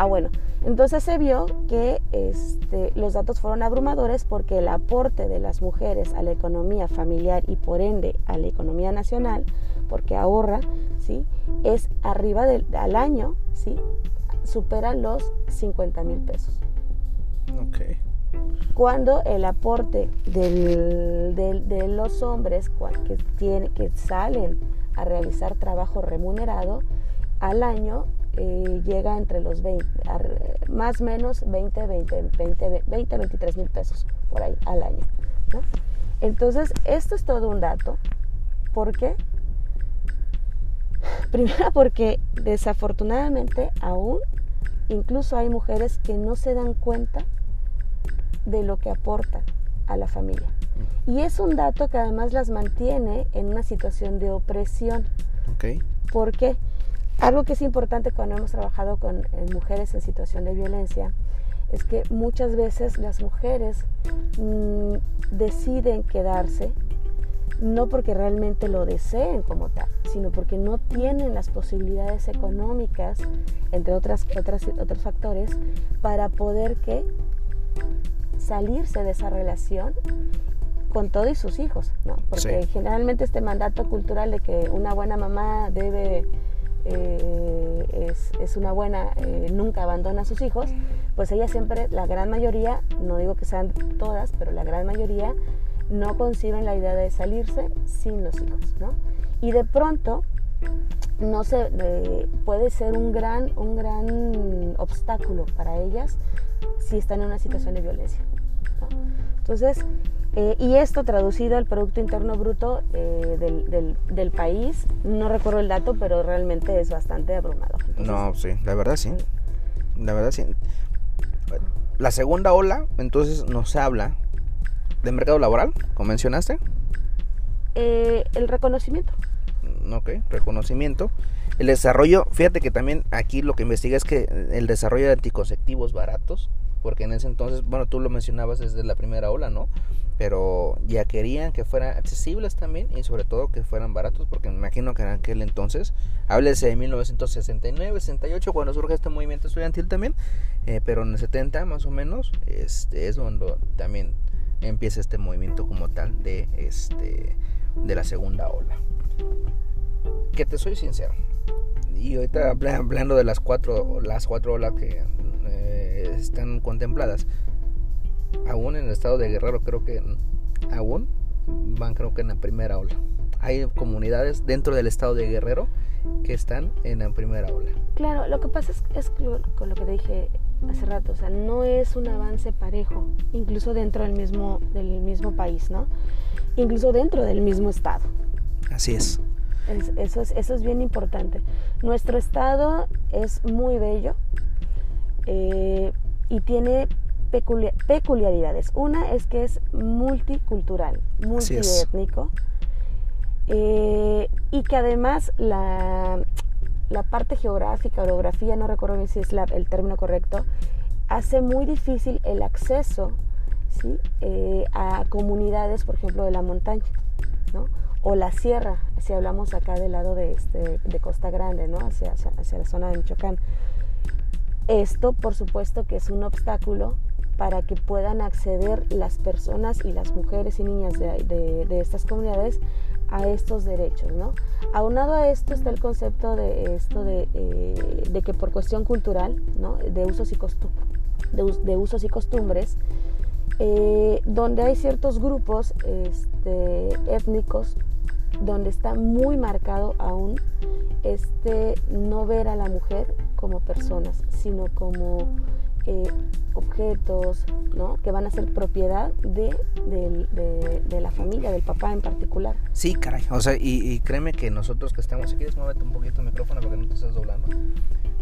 Ah, bueno, entonces se vio que este, los datos fueron abrumadores porque el aporte de las mujeres a la economía familiar y por ende a la economía nacional, porque ahorra, ¿sí? es arriba del al año, ¿sí? supera los 50 mil pesos. Okay. Cuando el aporte de los hombres que, tiene, que salen a realizar trabajo remunerado al año eh, llega entre los 20, más o menos 20, 20, 20, 20, 23 mil pesos por ahí al año. Entonces, esto es todo un dato. ¿Por qué? [SIGHS] Primero porque desafortunadamente aún incluso hay mujeres que no se dan cuenta de lo que aportan a la familia. Y es un dato que además las mantiene en una situación de opresión. Okay. ¿Por qué? Algo que es importante cuando hemos trabajado con mujeres en situación de violencia es que muchas veces las mujeres mm, deciden quedarse no porque realmente lo deseen como tal, sino porque no tienen las posibilidades económicas, entre otras, otras otros factores, para poder que salirse de esa relación con todo y sus hijos, ¿no? Porque generalmente este mandato cultural de que una buena mamá debe eh, es, una buena, eh, nunca abandona a sus hijos, pues ella siempre, la gran mayoría, no digo que sean todas, pero la gran mayoría no conciben la idea de salirse sin los hijos, ¿no? Y de pronto no se puede ser un gran, un gran obstáculo para ellas si están en una situación de violencia. Entonces, eh, y esto traducido al Producto Interno Bruto eh, del, del, país, no recuerdo el dato, pero realmente es bastante abrumador. no, sí, la verdad sí. La verdad sí. La segunda ola, entonces, nos habla de mercado laboral, como mencionaste. Eh, el reconocimiento. Mm, ok, reconocimiento. El desarrollo, fíjate que también aquí lo que investiga es que el desarrollo de anticonceptivos baratos, porque en ese entonces, bueno, tú lo mencionabas desde la primera ola, ¿no? Pero ya querían que fueran accesibles también y sobre todo que fueran baratos porque me imagino que en aquel entonces, háblese de 1969, 68 cuando surge este movimiento estudiantil también, eh, pero en el 70 más o menos este, es cuando también empieza este movimiento como tal de, este, de la segunda ola. Que te soy sincero, y ahorita hablando de las cuatro, las cuatro olas que eh, están contempladas, aún en el estado de Guerrero creo que aún van creo que en la primera ola. Hay comunidades dentro del estado de Guerrero que están en la primera ola. Claro, lo que pasa es, es con lo que te dije hace rato, o sea, no es un avance parejo, incluso dentro del mismo, del mismo país, ¿no? Incluso dentro del mismo estado. Así es. eso, es eso es bien importante. Nuestro estado es muy bello eh, y tiene peculiaridades. Una es que es multicultural, multiétnico, eh, y que además la, la, parte geográfica, orografía, no recuerdo si es el término correcto, hace muy difícil el acceso ¿sí? Eh, a comunidades, por ejemplo, de la montaña, ¿no? o la sierra, si hablamos acá del lado de, este, de Costa Grande, ¿no? hacia, hacia, la zona de Michoacán. Esto, por supuesto, que es un obstáculo para que puedan acceder las personas y las mujeres y niñas de, estas comunidades a estos derechos, ¿no? Aunado a esto está el concepto de esto de, eh, que por cuestión cultural, ¿no? De usos y, de, usos y costumbres, eh, donde hay ciertos grupos este, étnicos donde está muy marcado aún este no ver a la mujer como personas, sino como eh, objetos, ¿no? Que van a ser propiedad de, la familia, del papá en particular. Sí, caray. O sea, y, créeme que nosotros que estamos, si quieres, muévete un poquito el micrófono porque no te estás doblando.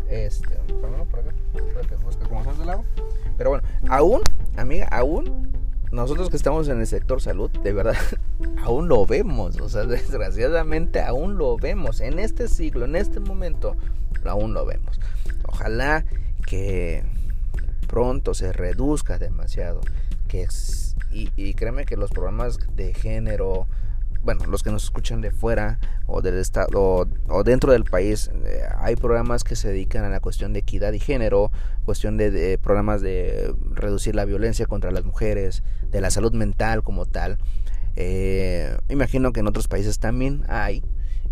Este, por acá, como estás de lado. Pero bueno, aún, amiga, aún nosotros que estamos en el sector salud, de verdad, [LAUGHS] aún lo vemos, o sea, [LAUGHS] desgraciadamente aún lo vemos, en este siglo, en este momento, aún lo vemos. Ojalá que pronto se reduzca demasiado, que y, y créeme que los programas de género, bueno, los que nos escuchan de fuera o del estado o, dentro del país, eh, hay programas que se dedican a la cuestión de equidad y género, cuestión de, programas de reducir la violencia contra las mujeres, de la salud mental como tal. Eh, imagino que en otros países también hay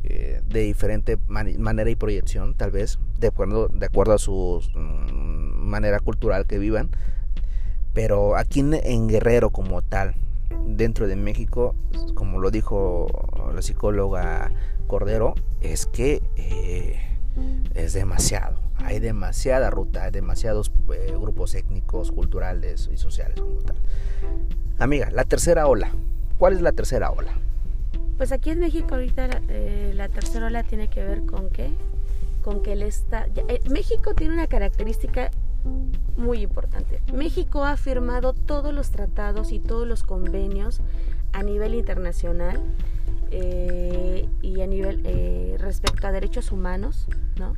eh, de diferente manera y proyección, tal vez, de acuerdo, de acuerdo a su mm, manera cultural que vivan. Pero aquí en Guerrero como tal, dentro de México, como lo dijo la psicóloga Cordero, es que eh, es demasiado. Hay demasiada ruta, hay demasiados eh, grupos étnicos, culturales y sociales como tal. Amiga, la tercera ola. ¿Cuál es la tercera ola? Pues aquí en México ahorita eh, la tercera ola tiene que ver con qué? Con que él está... México tiene una característica muy importante. México ha firmado todos los tratados y todos los convenios a nivel internacional eh, y a nivel eh, respecto a derechos humanos, ¿no?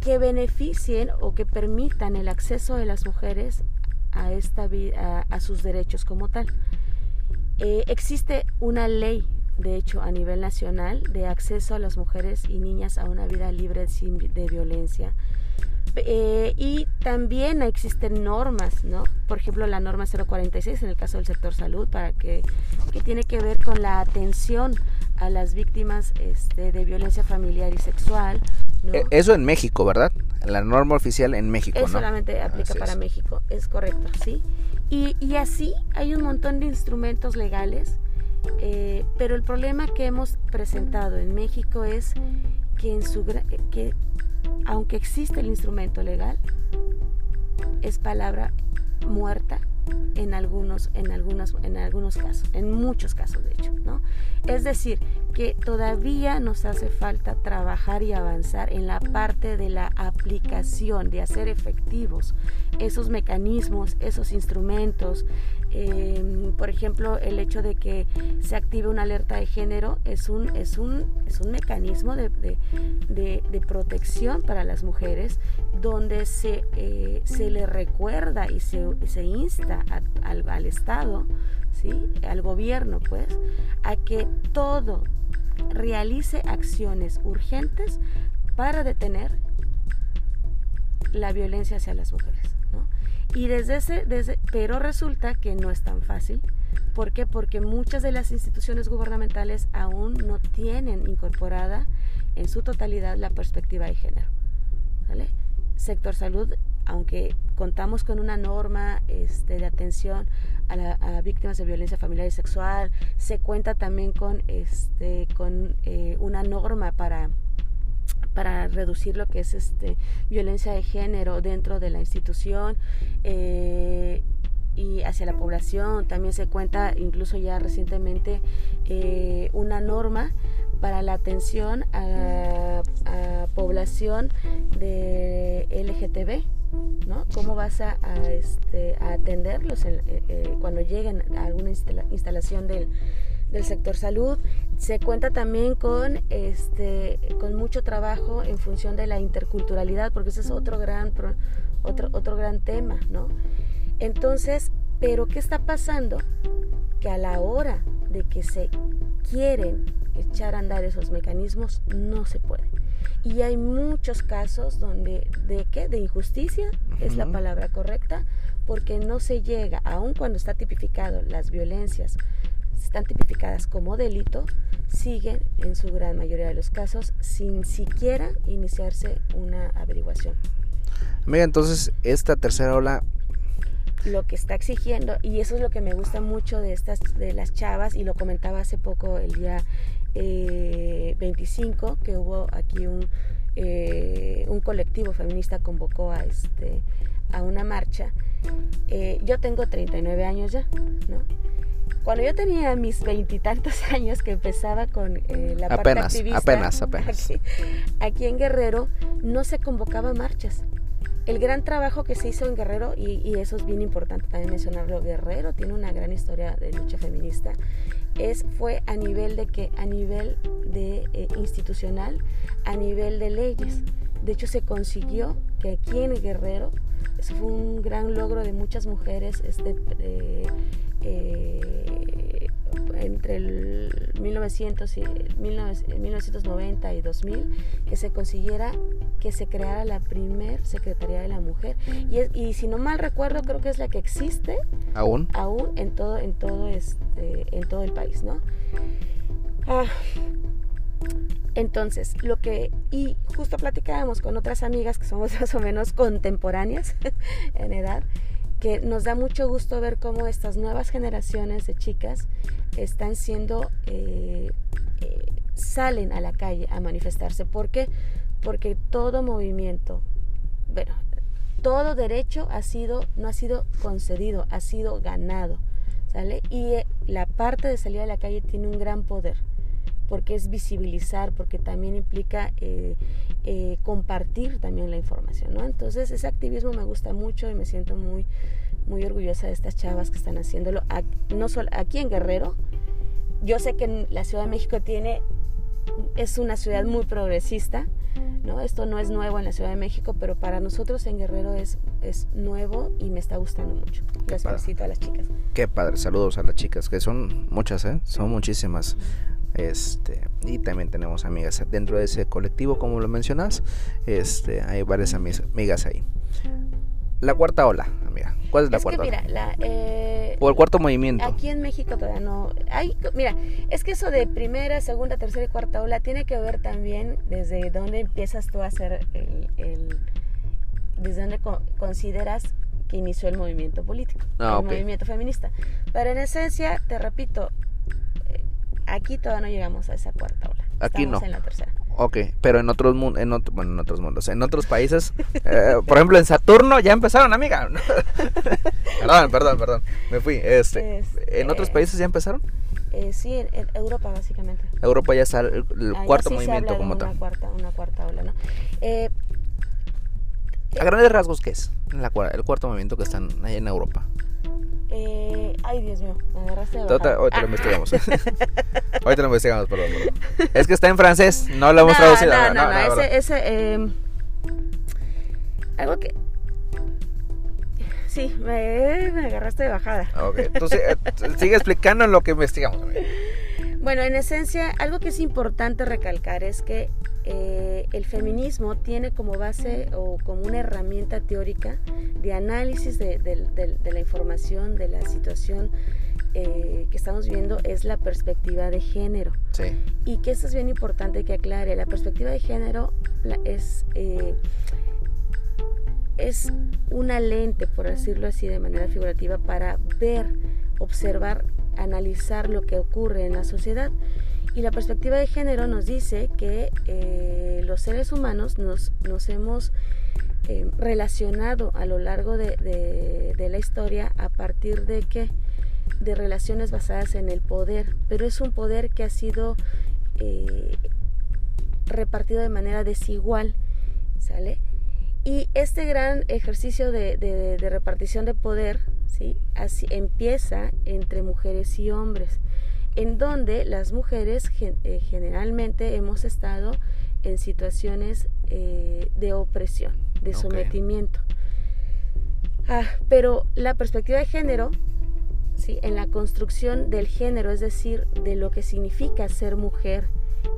que beneficien o que permitan el acceso de las mujeres a, esta, a, a sus derechos como tal. Eh, existe una ley, de hecho, a nivel nacional de acceso a las mujeres y niñas a una vida libre de violencia eh, y también existen normas, ¿no? Por ejemplo, la norma 046 en el caso del sector salud, para que, que tiene que ver con la atención a las víctimas este, de violencia familiar y sexual. Eh, eso en México, ¿verdad? La norma oficial en México, ¿no? solamente aplica para México, es correcto, ¿sí? Y, y, así hay un montón de instrumentos legales, eh, pero el problema que hemos presentado en México es que, en su, que aunque existe el instrumento legal, es palabra muerta en algunos, en en algunos casos, en muchos casos de hecho, ¿no? Es decir, que todavía nos hace falta trabajar y avanzar en la parte de la aplicación, de hacer efectivos esos mecanismos, esos instrumentos. Em, por ejemplo, el hecho de que se active una alerta de género es un, es un, es un mecanismo de, protección para las mujeres donde se, eh, se le recuerda y se, se insta al, al, Estado, ¿sí? al gobierno, pues, a que todo realice acciones urgentes para detener la violencia hacia las mujeres. Y desde ese, desde, pero resulta que no es tan fácil. ¿Por qué? Porque muchas de las instituciones gubernamentales aún no tienen incorporada en su totalidad la perspectiva de género. ¿vale? Sector salud, aunque contamos con una norma este, de atención a, víctimas de violencia familiar y sexual, se cuenta también con, este, con eh, una norma para para reducir lo que es este violencia de género dentro de la institución eh, y hacia la población. También se cuenta incluso ya recientemente eh, una norma para la atención a, población de LGTB. ¿no? ¿Cómo vas a, este, atenderlos eh, cuando lleguen a alguna instalación del, del sector salud. Se cuenta también con, este, con mucho trabajo en función de la interculturalidad, porque ese es otro gran, otro, otro gran tema, ¿no? Entonces, pero ¿qué está pasando? Que a la hora de que se quieren echar a andar esos mecanismos, no se puede. Y hay muchos casos donde, ¿de qué? De injusticia, es la palabra correcta, porque no se llega, aun cuando está tipificado las violencias, están tipificadas como delito, siguen en su gran mayoría de los casos sin siquiera iniciarse una averiguación. Amiga, entonces esta tercera ola lo que está exigiendo y eso es lo que me gusta mucho de estas de las chavas y lo comentaba hace poco el día 25 eh, que hubo aquí un, eh, un colectivo feminista convocó a este a una marcha eh, yo tengo 39 años ya no cuando yo tenía mis veintitantos [LAUGHS] años que empezaba con la parte activista apenas [LAUGHS] apenas aquí, aquí en Guerrero no se convocaba marchas el gran trabajo que se hizo en Guerrero, y, eso es bien importante también mencionarlo, Guerrero tiene una gran historia de lucha feminista, es, fue a nivel de que, a nivel de eh, institucional, a nivel de leyes. De hecho, se consiguió que aquí en Guerrero, eso fue un gran logro de muchas mujeres, este, eh, eh, entre el 1900 y 1990 y 2000 que se consiguiera que se creara la primer Secretaría de la Mujer. Y, y si no mal recuerdo creo que es la que existe aún. aún en todo en todo este en todo el país no ah, entonces, lo que, y justo platicábamos con otras amigas que somos [LAUGHS] más o menos contemporáneas [LAUGHS] en edad, que nos da mucho gusto ver cómo estas nuevas generaciones de chicas están siendo, eh, eh, salen a la calle a manifestarse. ¿Por qué? Porque todo movimiento, bueno, todo derecho ha sido, no ha sido concedido, ha sido ganado, ¿sale? Y eh, la parte de salir a la calle tiene un gran poder porque es visibilizar, porque también implica eh, eh, compartir también la información, ¿no? Entonces ese activismo me gusta mucho y me siento muy, muy orgullosa de estas chavas que están haciéndolo, no solo aquí en Guerrero, yo sé que la Ciudad de México tiene, es una ciudad muy progresista, ¿no? Esto no es nuevo en la Ciudad de México, pero para nosotros en Guerrero es, es nuevo y me está gustando mucho. Les felicito a las chicas. Qué padre, saludos a las chicas, que son muchas, ¿eh? Son muchísimas. Este, y también tenemos amigas dentro de ese colectivo, como lo mencionas. Este, hay varias amigas ahí. La cuarta ola, amiga. ¿Cuál es la cuarta que, mira, eh, o el cuarto movimiento. Aquí en México todavía no. Hay, mira, es que eso de primera, segunda, tercera y cuarta ola tiene que ver también desde dónde empiezas tú a hacer el. desde dónde consideras que inició el movimiento político, ah, el movimiento feminista. Pero en esencia, te repito, Aquí todavía no llegamos a esa cuarta ola. Aquí Estamos no. en la tercera. Ok, pero en otros mundos, en bueno, en otros mundos, en otros países, [LAUGHS] eh, por ejemplo en Saturno ya empezaron, amiga. [LAUGHS] perdón, perdón, perdón, me fui. Este, ¿En otros países ya empezaron? Eh, sí, en, Europa básicamente. Europa ya está el, cuarto movimiento como tal. Una cuarta, una cuarta ola, ¿no? Eh, a grandes rasgos, ¿qué es el cuarto movimiento que están ahí en Europa? Eh, ay, Dios mío, me agarraste de Hoy te lo investigamos. [LAUGHS] Hoy te lo investigamos, perdón, perdón, Es que está en francés, no lo hemos traducido. No, no, no, ese, ese eh, algo que... Sí, me, me agarraste de bajada. Ok, tú eh, [LAUGHS] sigue explicando lo que investigamos. Bueno, en esencia, algo que es importante recalcar es que eh, el feminismo tiene como base o como una herramienta teórica de análisis de, la información, de la situación eh, que estamos viendo, es la perspectiva de género. Sí. Y que esto es bien importante que aclare, la perspectiva de género es... Eh, es una lente, por decirlo así de manera figurativa, para ver, observar, analizar lo que ocurre en la sociedad. Y la perspectiva de género nos dice que eh, los seres humanos nos, nos hemos eh, relacionado a lo largo de, la historia a partir de que de relaciones basadas en el poder, pero es un poder que ha sido eh, repartido de manera desigual, ¿sale? Y este gran ejercicio de, repartición de poder, ¿sí? Así empieza entre mujeres y hombres en donde las mujeres eh, generalmente hemos estado en situaciones eh, de opresión, de sometimiento. Ah, pero la perspectiva de género ¿sí? en la construcción del género, es decir, de lo que significa ser mujer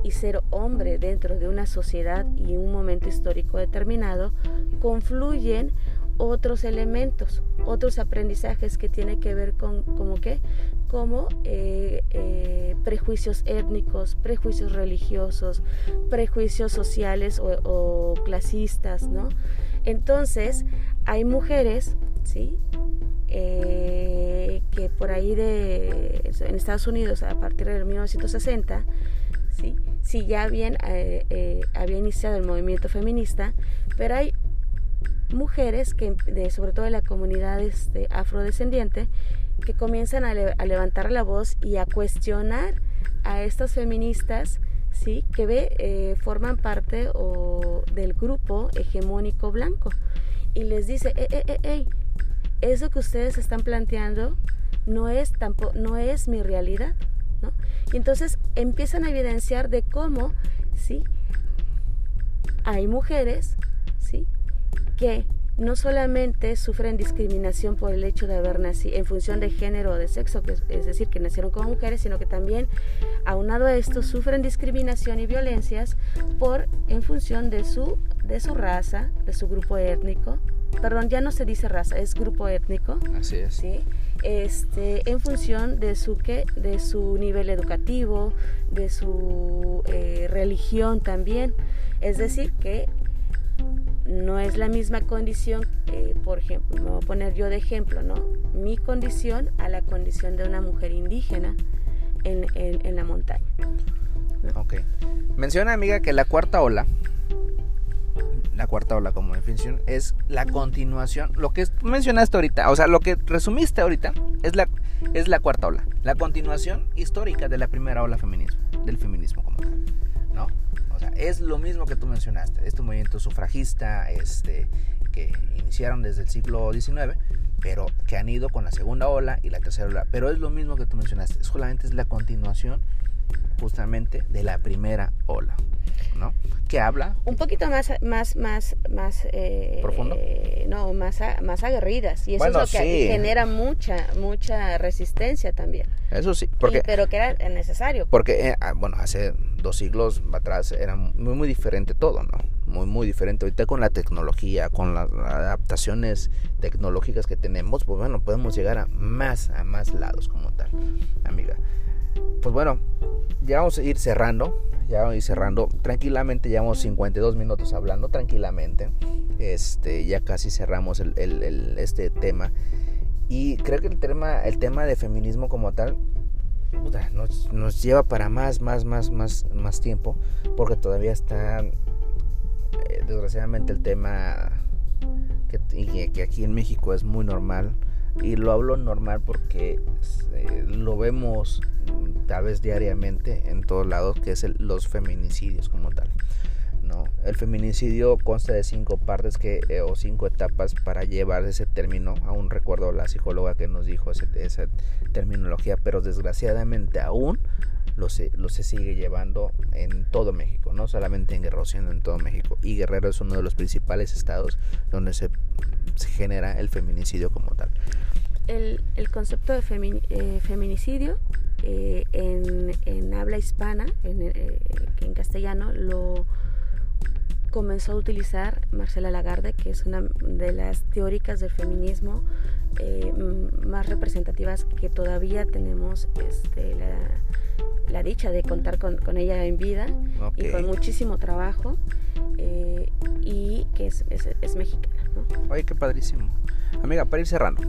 y ser hombre dentro de una sociedad y un momento histórico determinado, confluyen otros elementos, otros aprendizajes que tienen que ver con como qué, como eh, eh, prejuicios étnicos, prejuicios religiosos, prejuicios sociales o, clasistas, ¿no? Entonces, hay mujeres, ¿sí? Eh, que por ahí de, en Estados Unidos, a partir de 1960, ¿sí? Sí, ya habían, había iniciado el movimiento feminista, pero hay mujeres, que, de, sobre todo de la comunidad este, afrodescendiente, que comienzan a, levantar la voz y a cuestionar a estas feministas ¿sí? que ve, eh, forman parte o, del grupo hegemónico blanco. Y les dice, eh, eh, eh, eso que ustedes están planteando no es, tampoco, no es mi realidad. ¿no? Y entonces empiezan a evidenciar de cómo ¿sí? hay mujeres ¿sí? Que no solamente sufren discriminación por el hecho de haber nacido en función de género o de sexo, es decir, que nacieron como mujeres, sino que también, aunado a esto, sufren discriminación y violencias por en función de su, de su raza, de su grupo étnico. Perdón, ya no se dice raza, es grupo étnico. Así es. ¿sí? Este, en función de su, ¿qué? de su nivel educativo, de su eh, religión también. Es decir, que no es la misma condición, eh, por ejemplo, me voy a poner yo de ejemplo, ¿no? Mi condición a la condición de una mujer indígena en, en, la montaña. Ok. Menciona, amiga, que la cuarta ola, la cuarta ola como definición, es la continuación, lo que mencionaste ahorita, o sea, lo que resumiste ahorita es la, es la cuarta ola, la continuación histórica de la primera ola feminismo, del feminismo como tal es lo mismo que tú mencionaste, este movimiento sufragista, este, que iniciaron desde el siglo XIX, pero que han ido con la segunda ola y la tercera ola. Pero es lo mismo que tú mencionaste, solamente es la continuación justamente de la primera ola. ¿no? Que habla un poquito más más más más eh, profundo no más más aguerridas y eso es lo que genera mucha mucha resistencia también. Eso sí porque pero que era necesario. porque eh, ah, bueno hace dos siglos atrás era muy muy diferente todo no muy muy diferente. Ahorita con la tecnología con las adaptaciones tecnológicas que tenemos pues bueno podemos llegar a más a más lados como tal amiga pues bueno ya vamos a ir cerrando ya voy cerrando. Tranquilamente, llevamos 52 minutos hablando, tranquilamente. Este, ya casi cerramos el, este tema. Y creo que el tema, el tema de feminismo como tal nos, nos, lleva para más, más, más, más, más tiempo. Porque todavía está, eh, desgraciadamente, el tema que, que aquí en México es muy normal y lo hablo normal porque eh, lo vemos tal vez diariamente en todos lados, que es los feminicidios como tal. ¿no? El feminicidio consta de cinco partes que, eh, o cinco etapas para llevar ese término. Aún recuerdo la psicóloga que nos dijo esa terminología, pero desgraciadamente aún lo se, sigue llevando en todo México, no solamente en Guerrero, sino en todo México. Y Guerrero es uno de los principales estados donde se, genera el feminicidio como tal. El, concepto de eh, feminicidio eh, en, habla hispana, en, eh, en castellano, lo comenzó a utilizar Marcela Lagarde, que es una de las teóricas del feminismo más representativas que todavía tenemos este, la, la dicha de contar con, con ella en vida y con muchísimo trabajo eh, y que es, es, es, mexicana. ¿no? Oye, qué padrísimo. Amiga, para ir cerrando,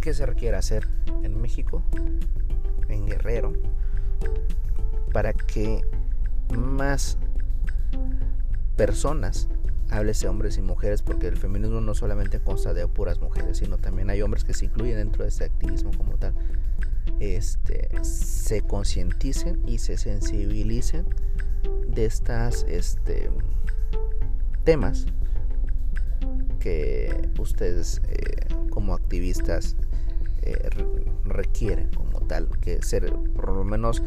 ¿qué se requiere hacer en México, en Guerrero, para que más personas háblese hombres y mujeres, porque el feminismo no solamente consta de puras mujeres, sino también hay hombres que se incluyen dentro de este activismo como tal. Este, se concienticen y se sensibilicen de estas este, temas que ustedes eh, como activistas eh, requieren como tal, que ser por lo menos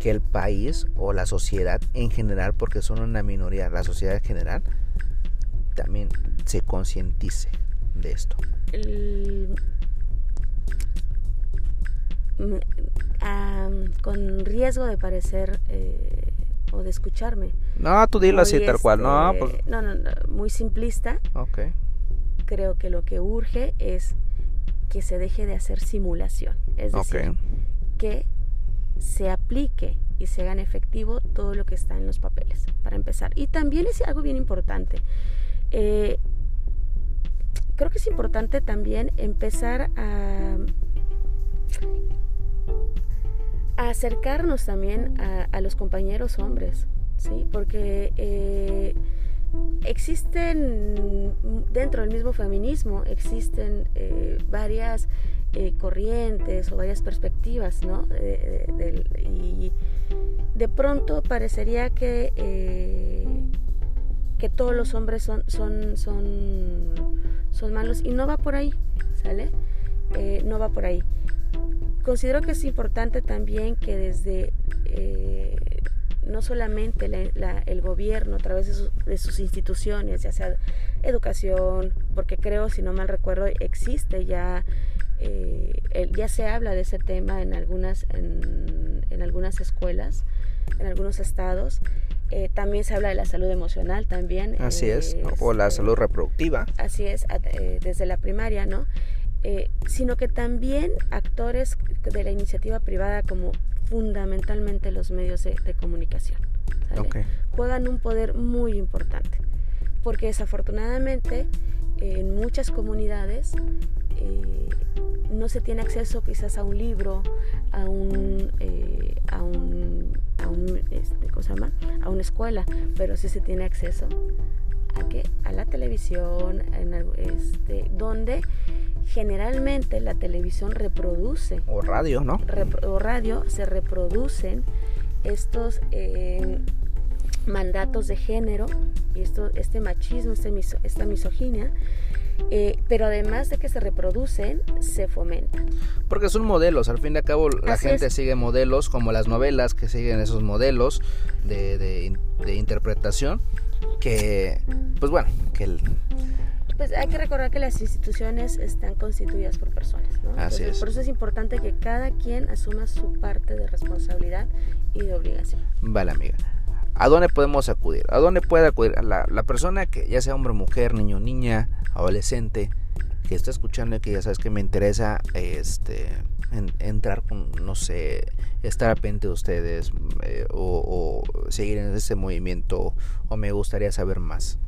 que el país o la sociedad en general, porque son una minoría, la sociedad en general, también se concientice de esto. El mm, con riesgo de parecer eh, o de escucharme. No, tú dilo así tal cual, no, este, pues... no, no, no, muy simplista. Ok. Creo que lo que urge es que se deje de hacer simulación. Es decir, Ok. que se aplique y se hagan efectivo todo lo que está en los papeles, para empezar. Y también es algo bien importante. eh, creo que es importante también empezar a, acercarnos también a, a los compañeros hombres, ¿sí? Porque eh, existen dentro del mismo feminismo, existen eh, varias eh, corrientes o varias perspectivas, ¿no? Y de pronto parecería que, eh, que todos los hombres son, son, son, son malos y no va por ahí, ¿sale? Eh, no va por ahí. Considero que es importante también que desde no solamente la- la- el gobierno a través de, de sus instituciones, ya sea educación, porque creo, si no mal recuerdo, existe ya, eh, ya se habla de ese tema en algunas, en, en algunas escuelas, en algunos estados. Eh, también se habla de la salud emocional también. Así es. eh, O la este, salud reproductiva. así es, eh, desde la primaria, ¿no? Eh, sino que también actores de la iniciativa privada como fundamentalmente los medios de, de comunicación. ¿sale? Ok. Juegan un poder muy importante, porque desafortunadamente en muchas comunidades eh, no se tiene acceso quizás a un libro, a un, eh, a un, a un, este, ¿cómo se llama? A una escuela, pero sí se tiene acceso a qué? A la televisión, en este, donde generalmente la televisión reproduce O radio, ¿no? repro- o radio se reproducen estos eh, mandatos de género y esto, este machismo, este miso- esta misoginia, eh, pero además de que se reproducen, se fomentan. Porque son modelos, al fin y al cabo la Así gente es. sigue modelos como las novelas que siguen esos modelos de, de in- de interpretación que, pues bueno, que el- Pues hay que recordar que las instituciones están constituidas por personas, ¿no? Así es. Por eso es importante que cada quien asuma su parte de responsabilidad y de obligación. Vale, amiga. ¿A dónde podemos acudir? ¿A dónde puede acudir? La, la persona que ya sea hombre, mujer, niño, niña, adolescente, que está escuchando y que ya sabes que me interesa este en- entrar con, no sé, estar al pendiente de ustedes eh, o, o seguir en ese movimiento o me gustaría saber más.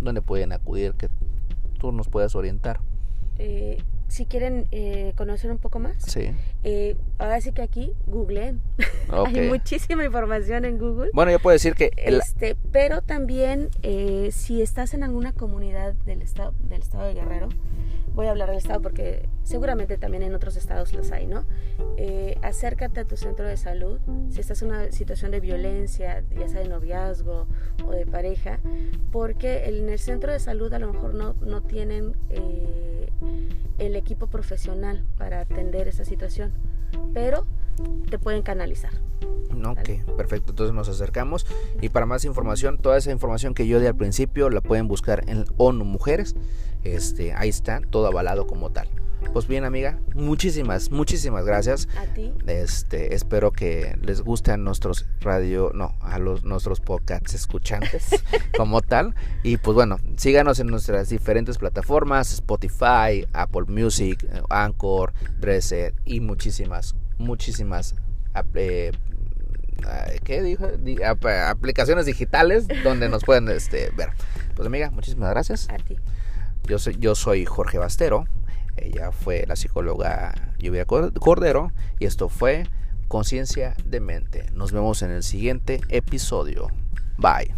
¿Dónde pueden acudir? Que tú nos puedas orientar. Eh, si quieren eh, conocer un poco más, Sí. eh, ahora sí que aquí googleen. [LAUGHS] Ok. Hay muchísima información en Google. Bueno, yo puedo decir que el- Este, pero también eh, si estás en alguna comunidad del estado, del estado de Guerrero, voy a hablar del estado porque seguramente también en otros estados los hay, ¿no? Eh, acércate a tu centro de salud. Si estás en una situación de violencia, ya sea de noviazgo o de pareja, porque en el centro de salud a lo mejor no, no tienen eh, el equipo profesional para atender esa situación, pero te pueden canalizar. Ok, perfecto. Entonces nos acercamos. Y para más información, toda esa información que yo di al principio la pueden buscar en ONU Mujeres. Este, ahí está, todo avalado como tal. Pues bien, amiga, muchísimas, muchísimas gracias. A ti, Este, espero que les gusten nuestros radio, no, a los nuestros podcasts escuchantes [LAUGHS] como tal. Y pues bueno, síganos en nuestras diferentes plataformas, Spotify, Apple Music, Anchor, Dresser y muchísimas, muchísimas eh, ¿qué dijo? Di- ap- aplicaciones digitales donde nos pueden este, ver. Pues amiga, muchísimas gracias. a ti. Yo soy, yo soy Jorge Bastero. Ella fue la psicóloga Lluvia Cordero y esto fue Conciencia de Mente. Nos vemos en el siguiente episodio. Bye.